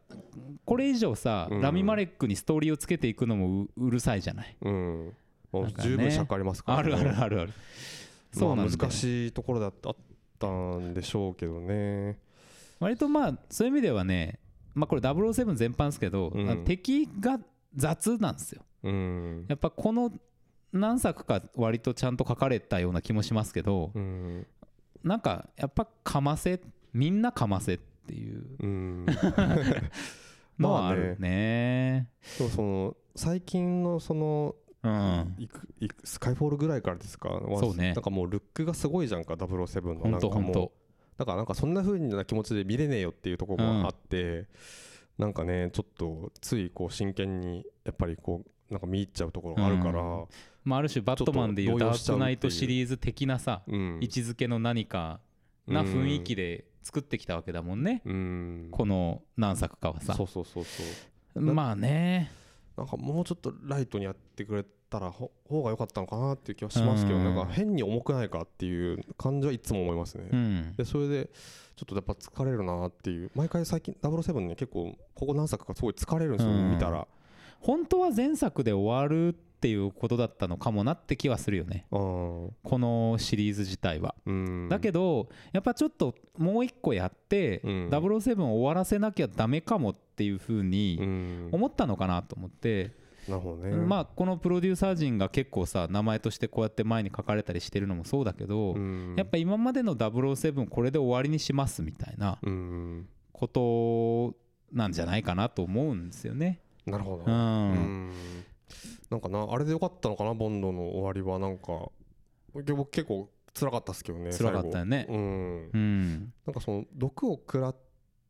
これ以上さ、うん。ラミ・マレックにストーリーをつけていくのもううるさいじゃない？うん。ね。十分尺ありますからね。あるあるあるある。そうなん難しいところだったんでしょうけどね。割とまあそういう意味ではねまあこれ007全般ですけど、うん。あ敵が雑なんですよ。うん。やっぱこの何作か割とちゃんと書かれたような気もしますけど、うん。なんかやっぱかませみんなかませっていう。うん。[LAUGHS] のはあるね,、でもその最近のそのうん。いくいくスカイフォールぐらいからですか？はそうね。なんかもうルックがすごいじゃんか007の。ほんとほんとだからなんかそんな風な気持ちで見れねえよっていうところがあって、なんかねちょっとついこう真剣にやっぱりこうなんか見入っちゃうところがあるから、うんまあ、ある種バットマンでいうダークナイトシリーズ的なさうん。位置づけの何かな雰囲気で作ってきたわけだもんね、うん。この何作かはさ。そうそうそうそう。まあね。なんかもうちょっとライトにやってくれたらほ方が良かったのかなっていう気はしますけど、うん。なんか変に重くないかっていう感じはいつも思いますね。うん。でそれでちょっとやっぱ疲れるなっていう。毎回最近007ね結構ここ何作かすごい疲れるんですよ、うん。見たら。本当は前作で終わるっていうことだったのかもなって気はするよね。うん。このシリーズ自体は、うん、だけどやっぱちょっともう一個やって、うん。007を終わらせなきゃダメかもっていうふううにん、思ったのかなと思って、なるほどね。まあこのプロデューサー陣が結構さ名前としてこうやって前に書かれたりしてるのもそうだけど、うん、やっぱ今までの007これで終わりにしますみたいなうん、ことなんじゃないかなと思うんですよね。なるほど。うん。うんなんかなあれでよかったのかなボンドの終わりは。なんか僕結構辛かったですけどね辛かったよね。うん。うん。なんかその毒を食らっ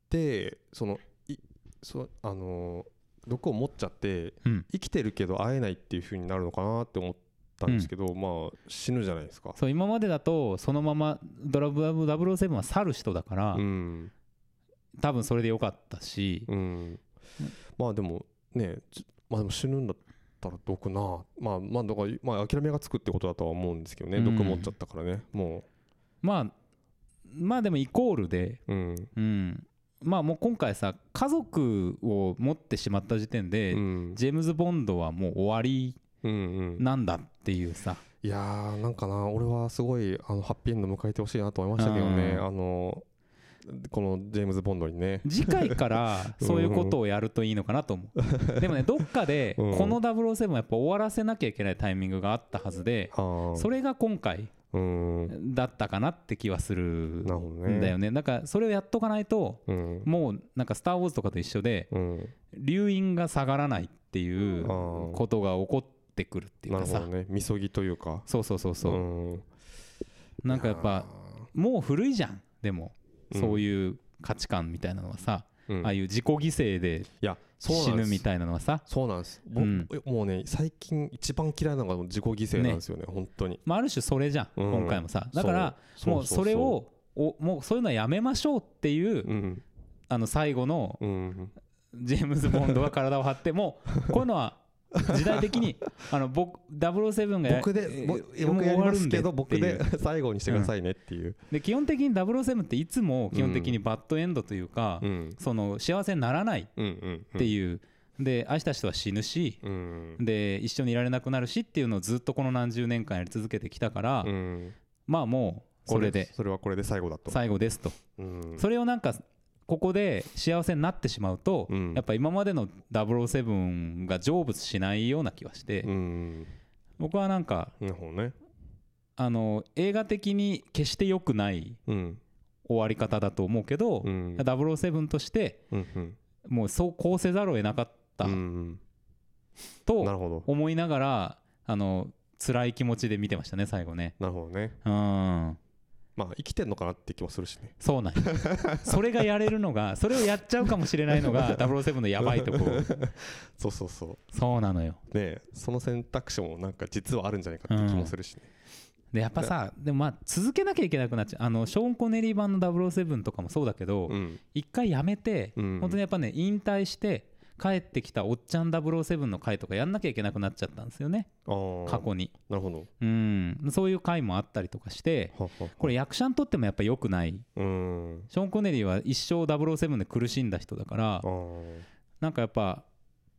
てそのいそあのー毒を持っちゃってうん。生きてるけど会えないっていう風になるのかなって思ったんですけど、まあ死ぬじゃないですか。そう今までだとそのままドラブ007は去る人だから、うん多分それでよかったし、うん、まあでもねちまあでも死ぬんだったら毒なまあまあだから、まあ、諦めがつくってことだとは思うんですけどね、うん。毒持っちゃったからねもまあまあでもイコールで、ううん。うん、まあもう今回さ家族を持ってしまった時点で、うん。ジェームズ・ボンドはもう終わりうんうん。なんだっていうさ、いやーなんかな俺はすごいあのハッピーエンド迎えてほしいなと思いましたけどね。うん。あのこのジェームズ・ボンドにね。次回からそういうことをやるといいのかなと思う。でもねどっかでうん。この007はやっぱ終わらせなきゃいけないタイミングがあったはずでそれが今回うん。だったかなって気はするんだよね。なんかそれをやっとかないとうん。もうなんか「スター・ウォーズ」とかと一緒でうん。留飲が下がらないっていうことが起こってくるっていうなかさね。みそぎというか。そうそうそうそう、ん。なんかやっぱもう古いじゃんでも、うんそういう価値観みたいなのはさ、うん。ああいう自己犠牲で死ぬみたいなのはさ。そうなんです、ぼうん。もうね最近一番嫌いなのが自己犠牲なんですよね本当に。まあ、ある種それじゃん、うん。今回もさ。だからもうそれをおもうそういうのはやめましょうっていう、うん。あの最後のうん。ジェームズ・ボンドが体を張ってもこういうのは時代的に [LAUGHS] あの僕007がや僕で僕やりますけど終僕で [LAUGHS] 最後にしてくださいねっていう。で基本的に007っていつも基本的にバッドエンドというか、うん。その幸せにならないう。んうんっていう、で愛した人は死ぬし、うん。で一緒にいられなくなるしっていうのをずっとこの何十年間やり続けてきたから、うん。まあもうそれで。それはこれで最後だと。最後ですと、うん。それをなんかここで幸せになってしまうと、うん。やっぱ今までの007が成仏しないような気はして、うん。僕はなんかなるほどね。あの映画的に決して良くないうん。終わり方だと思うけど、うん。007としてうんうん。もうそうこうせざるを得なかったと思いながらあの辛い気持ちで見てましたね最後ね。なるほどね。うんまあ生きてんのかなって気もするしね。そうなんよそれがやれるのがそれをやっちゃうかもしれないのが [LAUGHS] 007のやばいとこ。そうそうそそうなのよ。うねえその選択肢もなんか実はあるんじゃないかって気もするしね。でやっぱさでもまあ続けなきゃいけなくなっちゃう。あのショーン・コネリー版の007とかもそうだけどうん。一回やめてうん。本当にやっぱね引退して帰ってきたおっちゃん007の回とかやんなきゃいけなくなっちゃったんですよね。過去に。なるほど。うん。そういう回もあったりとかしてこれ役者にとってもやっぱ良くない。うん。ショーン・コネリーは一生007で苦しんだ人だからなんかやっぱ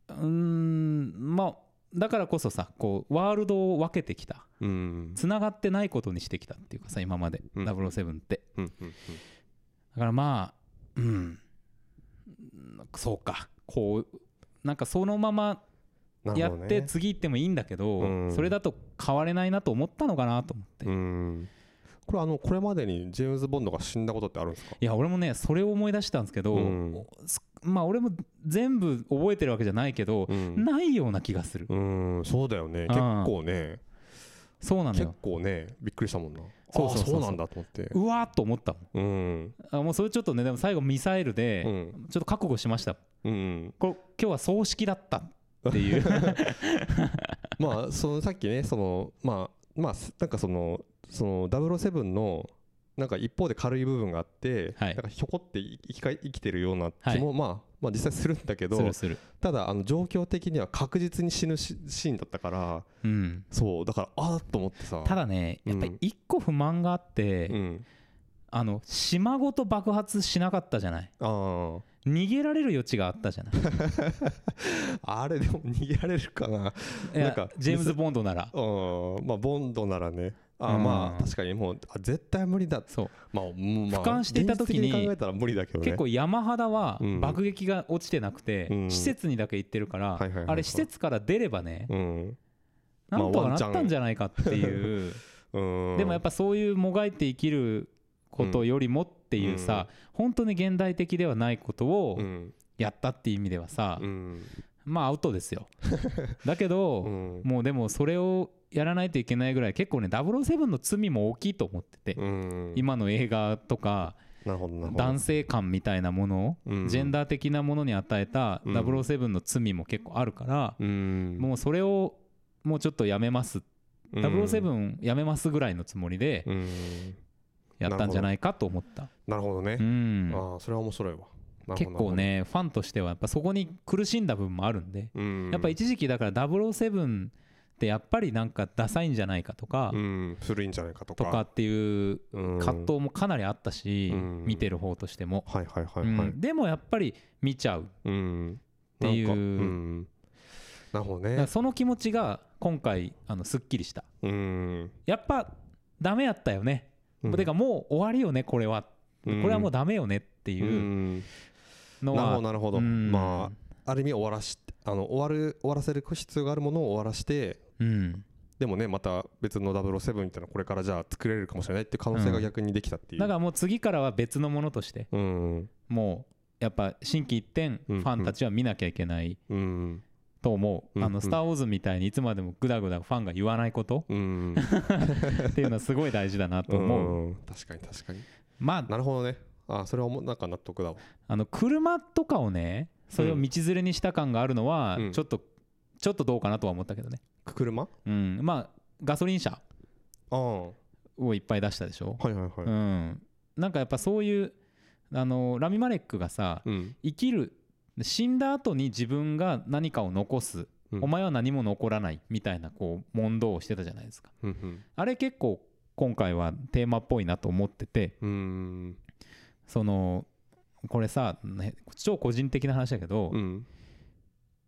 うーんまあだからこそさこうワールドを分けてきた。うん。つながってないことにしてきたっていうかさ今までうん。007って。うんうん。だからまあうん。そうかこうなんかそのままやって次行ってもいいんだけど、うん。それだと変われないなと思ったのかなと思って、うん。これあのこれまでにジェームズ・ボンドが死んだことってあるんですか？いや俺もねそれを思い出したんですけど、まあ俺も全部覚えてるわけじゃないけど、うん。ないような気がする、うんそうだよね。ん。結構ね。結そうなのよ。構ねびっくりしたもんな。そうそうそうなんだと思って。うわーっと思ったもん。うん。あもうそれちょっとねでも最後ミサイルうでん。ちょっと覚悟しましたうんこれ今日は葬式だったっていう。[LAUGHS] まあそのさっきねそのまあまあなんかそのその007のなんか一方で軽い部分があって、はい。なんかひょこって生きか生きてるような気も、まあまあ実際するんだけどするする。ただあの状況的には確実に死ぬしシーンだったからうん。そうだからああと思ってさ。ただねやっぱりうん。一個不満があって、うん。あの島ごと爆発しなかったじゃない？あ逃げられる余地があったじゃない。あ [LAUGHS] あれでも逃げられるかな。なんかジェームズ・ボンドなら。うん。まあボンドならね。あうん。まあ確かにもうあ絶対無理だ。そう。まあ、まあ、俯瞰していた時に考えたら無理だけどね。結構山肌はうん。爆撃が落ちてなくて、うん。施設にだけ行ってるから、あれ施設から出ればね、うん。なんとかなったんじゃないかっていう、[LAUGHS] うん。でもやっぱそういうもがいて生きることよりもっていうさ、本当に現代的ではないことをうん。やったっていう意味ではさ、うん。まあアウトですよ。[LAUGHS] だけど、うん。もうでもそれをやらないといけないぐらい結構ね007の罪も大きいと思ってて、うん。今の映画とか男性感みたいなものを、うん。ジェンダー的なものに与えたうん。007の罪も結構あるから、うん。もうそれをもうちょっとやめます、うん。007やめますぐらいのつもりでうんやったんじゃないかと思った、なるほどね。うん、ああそれは面白いわ。結構ねファンとしてはやっぱそこに苦しんだ部分もあるんで、うん。やっぱ一時期だから007ってやっぱりなんかダサいんじゃないかとか、うん。古いんじゃないかとか。とかっていううん葛藤もかなりあったし、うん。見てる方としても、はいはいはいはい。うん。でもやっぱり見ちゃう。うん。ていう。なるほどね。その気持ちが今回あのすっきりした。うん。やっぱダメやったよね、うん。てかもう終わりよねこれは、うん。これはもうダメよねってういうん。のなるほは、どなるほど。うん。まあある意味終わらしあの終わる終わらせる必要があるものを終わらしてうん。でもねまた別の007みたいなこれからじゃあ作れるかもしれないっていう可能性が逆にできたっていう。だからもう次からは別のものとしてうん。もうやっぱ心機一転フうん。ァンたちは見なきゃいけない。っうんと思う、あのスター・ウォーズみたいにいつまでもグダグダファンが言わないこと。うん [LAUGHS] っていうのはすごい大事だなと思う、ん確かに確かに。まあなるほどね。あそれはもうなんか納得だわ。あの車とかをねそれを道連れにした感があるのはうん。ちょっと、ちょっとどうかなとは思ったけどね。車？うん。まあガソリン車をいっぱい出したでしょ、いはいはい。うん。なんかやっぱそういうあのラミ・マレックがさうん。生きる死んだ後に自分が何かを残す、うん。お前は何も残らないみたいなこう問答をしてたじゃないですか。うんあれ結構今回はテーマっぽいなと思ってて。うん。うんそのこれさ、ね、超個人的な話だけど、うん。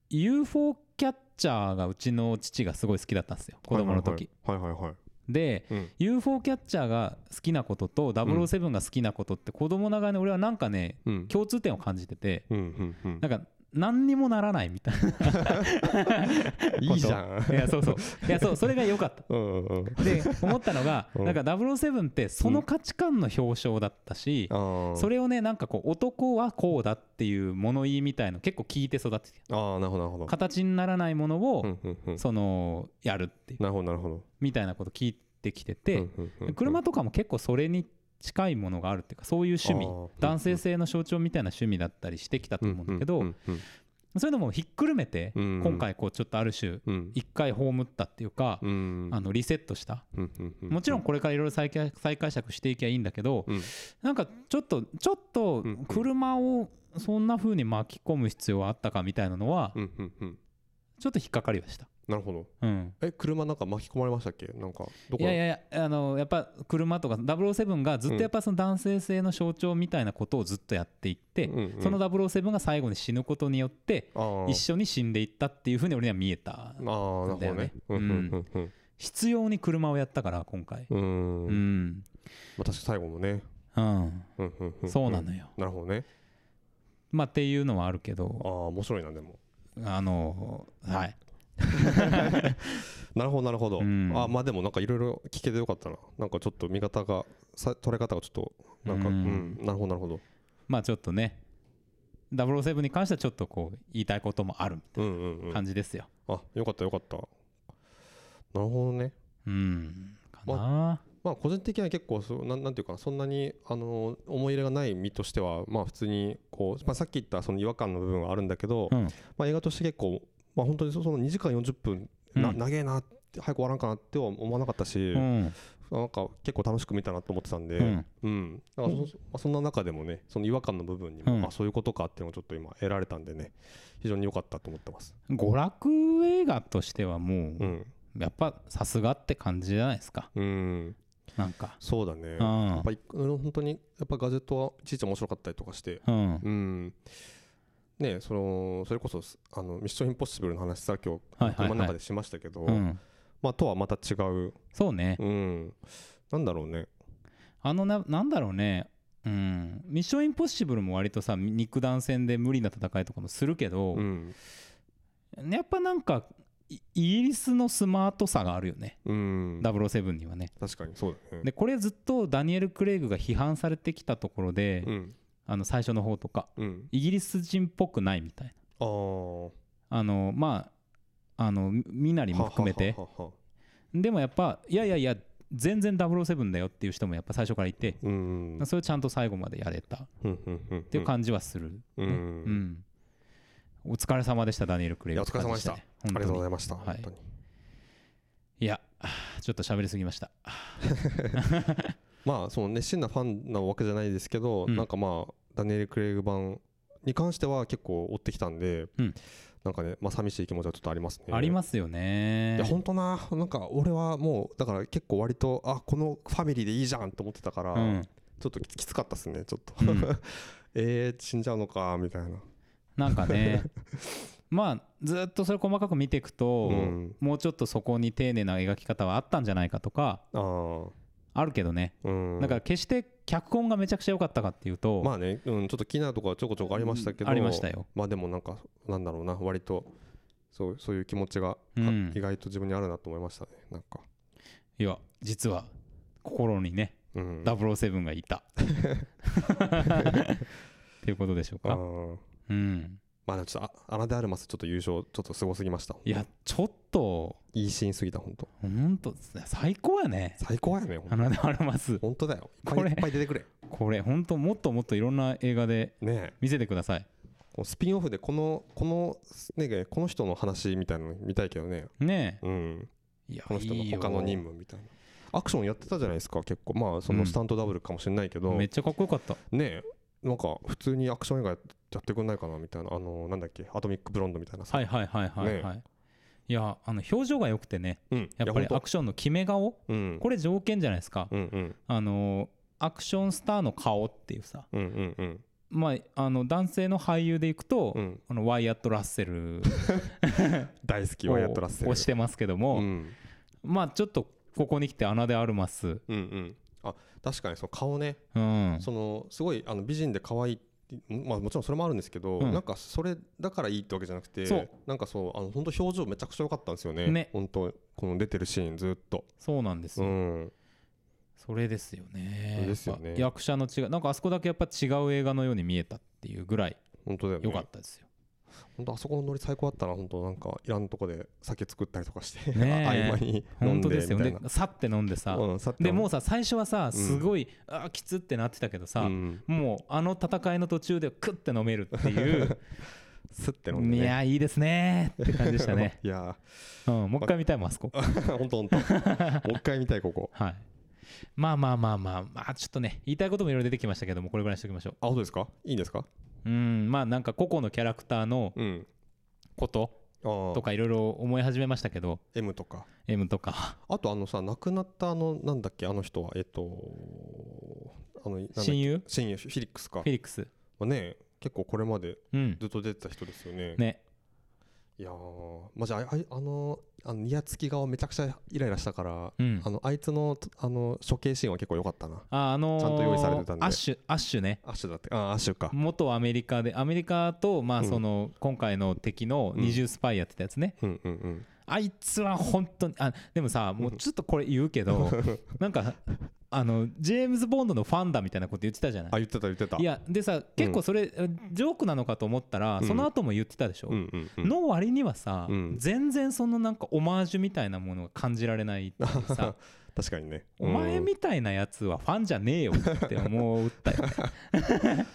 UFO キャッチャーがうちの父がすごい好きだったんですよ。子供の時、はい。はいはいはいでうん。UFO キャッチャーが好きなことと007が好きなことって子供ながらに俺はなんかねうん。共通点を感じててうん。なんか何にもならないみたい [LAUGHS] いいじゃん。ないやそうそう。いやそうそれが良かった。うんうん。で思ったのがうん。なんか007ってその価値観の表彰だったしそれをねなんかこう男はこうだっていう物言いみたいの結構聞いて育っててああなるほどなるほど。形にならないものをうんうんうん。そのやるっていう。なるほどなるほど。みたいなこと聞いてきててうんうんうんうん。車とかも結構それに近いものがあるっていうかそういう趣味男性性の象徴みたいな趣味だったりしてきたと思うんだけどそういうのもひっくるめてうん今回こうちょっとある種うん。一回葬ったっていうかうん。あのリセットした。もちろんこれからいろいろ再解釈していきゃいいんだけどうん。なんかちょっとちょっとうん車をそんな風に巻き込む必要はあったかみたいなのはちょっと引っかかりはした。なるほど。うん。え車なんか巻き込まれましたっけ？なんかどこいやいやいやあのやっぱ車とか007がずっとやっぱその男性性の象徴みたいなことをずっとやっていって、うんうんその007が最後に死ぬことによって一緒に死んでいったっていうふうに俺には見えたあーなるほどね。だよねうんうんうん。必要に車をやったから今回。うん。ううん。ん、まあ確かに最後もね。うん、そうなのよ。なるほどね。まあっていうのはあるけあどあ面白いなでも。あのはい [LAUGHS] なるほどなるほど、うん。あまあでもなんかいろいろ聞けてよかったな。なんかちょっと見方がさ取れ方がちょっとなんかううん。ん、なるほどなるほど。まあちょっとね007に関してはちょっとこう言いたいこともあるみたいうんうんうん。な感じですよ。あよかったよかった。なるほどね。うん。かな、まあ個人的には結構そうなんなんていうかなそんなにあの思い入れがない身としてはまあ普通にこう、まあ、さっき言ったその違和感の部分はあるんだけど、うん。まあ、映画として結構、まあ、本当にそその2時間40分な、うん。長えなって早く終わらんかなっては思わなかったし、うん。なんか結構楽しく見たなと思ってたんで、うん。うん。だからそ,、まあ、そんな中でもねその違和感の部分にも、うん。あそういうことかっていうのをちょっと今得られたんでね非常に良かったと思ってます。娯楽映画としてはもう、うん。やっぱさすがって感じじゃないですか。うん、なんか。そうだね、うん。やっぱりうん本当にやっぱガジェットはいちいち面白かったりとかして、うん。うんねそのそれこそあのミッションインポッシブルの話さ今日はいはいはい車の中でしましたけど、うん。まあとはまた違う、そうね。うん、なんだろうね。あのななんだろうね。うん。ミッションインポッシブルも割とさ肉弾戦で無理な戦いとかもするけど、うん、やっぱなんかイイギリスのスマートさがあるよね、うん、007にはね。確かにそうだね。でこれずっとダニエル・クレイグが批判されてきたところで、うんあの最初の方とかうん。イギリス人っぽくないみたいな。あのまああのみなりも含めて。でもやっぱいやいやいや全然007だよっていう人もやっぱ最初からいて、うんそれをちゃんと最後までやれた。っていう感じはする、うんねうん。お疲れ様でしたダニエル・クレイグ。いやお疲れ様でした。ありがとうございました、はい本当に。いやちょっと喋りすぎました [LAUGHS] まあその熱心なファンなわけじゃないですけど、うん。なんかまあダニエル・クレイグ版に関しては結構追ってきたんで、うん。なんかねまあ寂しい気持ちはちょっとありますね。ありますよいねや本当ななんか俺はもうだから結構割とあこのファミリーでいいじゃんと思ってたから、うん。ちょっとききつかったですねちょっと、うん。[LAUGHS] えー、死んじゃうのかみたいな。なんかね。[LAUGHS] まあずっとそれ細かく見ていくと、うん。もうちょっとそこに丁寧な描き方はあったんじゃないかとかあるけどね、うん。だから決して脚本がめちゃくちゃ良かったかっていうと、まあね、うん、ちょっと気になるところはちょこちょこありましたけど、ありましたよ。まあでもなんかなんだろうな割とそうそういう気持ちが、あうん。意外と自分にあるなと思いましたねなんか。いや実は心にねうん。007がいた。[LAUGHS] っていうことでしょうか。うんまあちょっとあアナデアルマスちょっと優勝ちょっとすごすぎました。いやちょっと。いいシーンすぎた本当。ほんと最高やね。最高やねアナであります。本当だよ。いっぱこれいいっぱい出てくれ。これほんともっともっといろんな映画でねえ。見せてください。このスピンオフでこのこのねこの人の話みたいなの見たいけどね。ねうん。えいやこの人の他の任務みたいな。アクションやってたじゃないですか結構。まあそうのん。スタントダブルかもしれないけど、めっちゃかっこよかった。ねえなんか普通にアクション映画やってくんないかなみたいなあのなんだっけアトミックブロンドみたいなさ。はいはいはいはいはい、いやあの表情が良くてねうん。やっぱりいアクションの決め顔？うん。これ条件じゃないですか、うんうん。あのアクションスターの顔っていうさ。うんうんうん。まああの男性の俳優でいくと、うん。このワイアット・ラッセル。[LAUGHS] 大好きはやってらっしゃるをしてますけども、うん。まあちょっとここに来てアナ・でアルマス、うんうん。あ確かにその顔ね。うん、そのすごいあの美人で可愛いまあもちろんそれもあるんですけど、うん。なんかそれだからいいってわけじゃなくてなんかそうあの本当表情めちゃくちゃ良かったんですよね。ね。本当この出てるシーンずっと。そうなんですうよ、ん。それですよね。ですよね。役者の違いなんかあそこだけやっぱ違う映画のように見えたっていうぐらい本当だよね。良かったですよ、本当あそこのノリ最高だったな本当なんかいらんとこで酒作ったりとかして、ねえ。合間に飲んで本当ですよね。さって飲んでさ、うんで。もうさ最初はさすごい、あーきつってなってたけどさ、うん。もうあの戦いの途中でクッて飲めるっていう。[LAUGHS] スッて飲んでね。いやいいですねって感じでしたね、[LAUGHS] いや。うん、もう一回見たいもんあそこ。ー [LAUGHS] 本当本当。もう一回見たいここ。はい。まあまあまあまあまあちょっとね言いたいこともいろいろ出てきましたけどもこれぐらいにしておきましょあ本当ですか？いいんですか？ううん。まあなんか個々のキャラクターのうん。こととかいろいろ思い始めましたけど。M とか。M とか。[LAUGHS] あとあのさ亡くなったあのなんだっけ？あの人はえっとあのなんだっけ？親友？親友フィリックスか。フェリックス。まあね結構これまでうん。ずっと出てた人ですよね。ねいやーまじああのあのニヤつき顔めちゃくちゃイライラしたからうん。あのあいつのあの処刑シーンは結構良かったな。ああのーちゃんと用意されてたんで。アッシュアッシュね。アッシュだって。あアッシュか。元アメリカでアメリカとまあうん。その今回の敵の二重スパイやってたやつね、うん。うん。うんあいつは本当にあでもさもうちょっとこれ言うけど [LAUGHS] なんかあのジェームズ・ボンドのファンだみたいなこと言ってたじゃない？あ言ってた言ってた。いやでさ結構それ、ジョークなのかと思ったら、うん。その後も言ってたでしょ、うんうんうん。の割にはさ、うん。全然そのなんかオマージュみたいなものが感じられないってさ。[LAUGHS] 確かにね。お前みたいなやつはファンじゃねえよって思ったよね。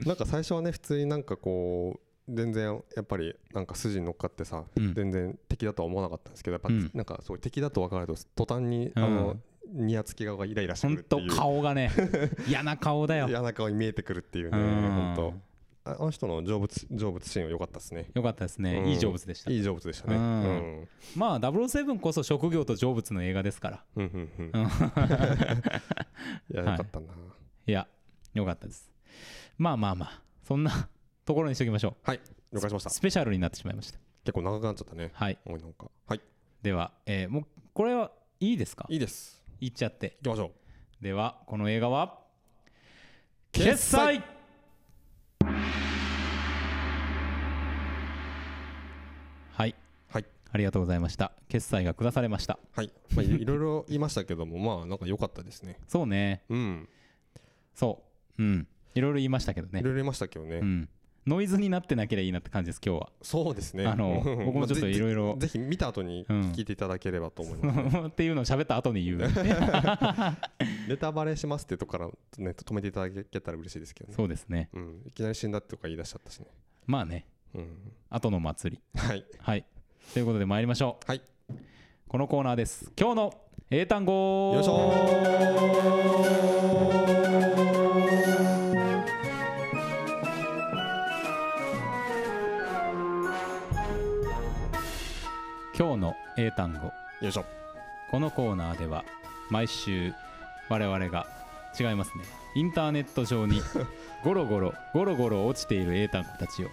[LAUGHS] なんか最初はね普通になんかこう全然やっぱりなんか筋に乗っかってさ、うん。全然敵だとは思わなかったんですけどやっぱうん。なんかそう敵だと分かると途端に、あのニヤつき顔がイライラしてくるっていう。顔がね [LAUGHS] 嫌な顔だよ。嫌な顔に見えてくるっていうねうん。本当。ああの人の成仏成仏シーンは良かったですね。よかったですね、うん。いい成仏でした。いい成仏でしたね。ううん。んまあ007こそ職業と成仏の映画ですから。うんうんうん。うん。[LAUGHS] いやよかったな、い。やよかったです。まあまあまあ。そんなところにしておきましょはい。了解しました。うスペシャルになってしまいました。結構長くなっちゃったね。はい。なんか。はい。では、えーもうこれはいいですか？いいです。言っちゃって。行きましょう。ではこの映画は決決済。はい。はい。ありがとうございました。決済が下されました。はい、まあ、い [LAUGHS] いろいろ言いましたけどもまあなんか良かったですね。そうね。うん。そう。うん。いろいろ言いましたけどね。いろいろ言いましたけどね、うんノイズになってなければいいなって感じです今日は。そうですね。あのうん [LAUGHS] 僕もちょっといろいろぜぜひ見た後にうん。聞いていただければと思います、[LAUGHS] っていうのを喋った後に言う。[LAUGHS] ネタバレしますってとこから、ね、止めていただけたら嬉しいですけどね。そうですね。うん、いきなり死んだってとか言い出しちゃったしね、まあね。うん、後の祭り。はい。はい。ということで参りましょう。はい。このコーナーです。今日の英単語。よいしょ今日の英単語。よいしょ。このコーナーでは毎週我々が違いますね。インターネット上に [LAUGHS] ゴロゴロゴロゴロ落ちている英単語たちを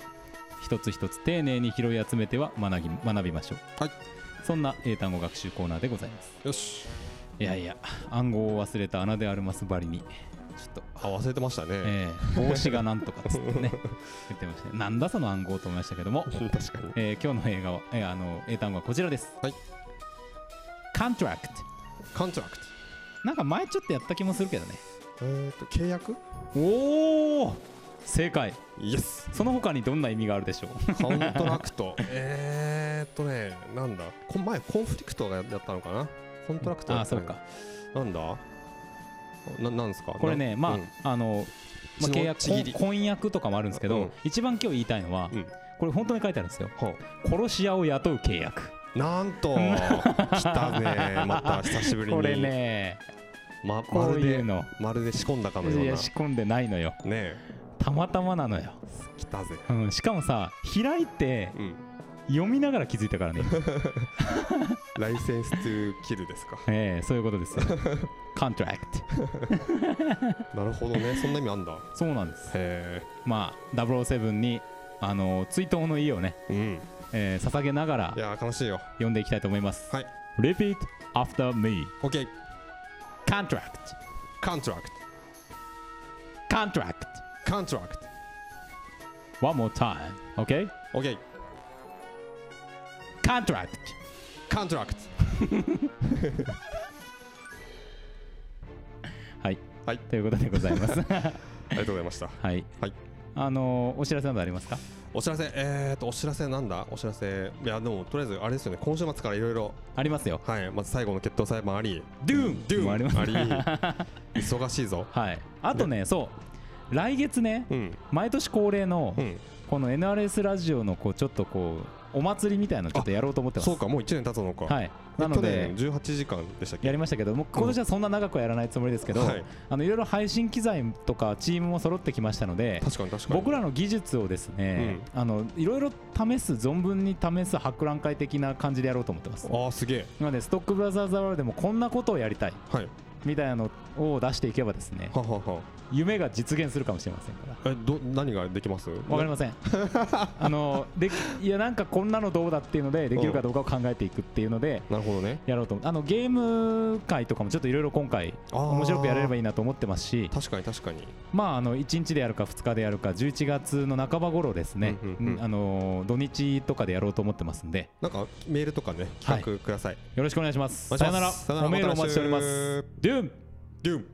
一つ一つ丁寧に拾い集めては学び学びましょう。はい。そんな英単語学習コーナーでございます。よし。いやいや暗号を忘れた穴であるますばりにちょっとあ忘れてましたね、えー帽子がなんとかっつってね [LAUGHS] 言ってました。ねなんだその暗号と思いましたけども、確かに。えー今日の映画は、えーあの英単語はこちらです。はい。contract コントラクトなんか前ちょっとやった気もするけどね。えっ、と契約？おお正解。 Yes その他にどんな意味があるでしょう？ contract えーっとねなんだ？こ前 conflict がやったのかな？ contract あそうか。なんだ？ななんですか？これねまあ、うん。あの、まあ、契約婚婚約とかもあるんですけど、うん。一番今日言いたいのは、うん。これ本当に書いてあるんですよ。は殺し屋を雇う契約。あなんと [LAUGHS] 来たねまた久しぶりに。これねままるでいうの。まるで仕込んだかのよういなや仕込んでないのよ。ねえ。たまたまなのよ、来たぜ。うん、しかもさ開いてうん読みながら気づいたからね。 Licence to Kill ですか？[LAUGHS] ええそういうことですよ。 contract なるほどね。そんな意味あんだ。そうなんです。へまあ007にあの追悼の意をね、えうん。えー捧げながらいやー悲しいよ。読んでいきたいと思います。はい。Repeat after me OK Contract contract Contract contract One more time OK OK Contract. contractはい、はい。ということでございます。[LAUGHS] ありがとうございました。はい、はい。あのお知らせなどありますか？お知らせ？えーとお知らせなんだ？お知らせ。いやでもとりあえずあれですよね。今週末からいろいろありますよ。はい。まず最後の決闘裁判あり。ドゥもあります。あり。忙しいぞ。[LAUGHS] はい。あとねそう。来月ねうん。毎年恒例のうん。この NRS ラジオのこうちょっとこうお祭りみたいなのちょっとやろうと思ってます。そうかもう1年経つのか。はい。なので去年18時間でしたっけ？やりましたけどもう今年はそんな長くはやらないつもりですけど、はい。あのいろいろ配信機材とかチームも揃ってきましたので確かに確かに。僕らの技術をですね、あのいろいろ試す存分に試す博覧会的な感じでやろうと思ってます。ああすげえ。なのでストックブラザーズアワールドでもこんなことをやりたいはい。みたいなのを出していけばですねははは夢が実現するかもしれませんから。えど何ができます？わかりません。[LAUGHS] あのできいやなんかこんなのどうだっていうのでできるかどうかを考えていくっていうのでなるほどね。やろうとあのゲーム界とかもちょっといろいろ今回面白くやれればいいなと思ってますし確かに確かに。まああの1日でやるか2日でやるか11月の半ば頃ですね、うんうんうん。うんあの土日とかでやろうと思ってますんで。なんかメールとかね企画ください、よろしくお願いします。おさよなら。おメールお待ちしております。また来週ドゥーンドゥーン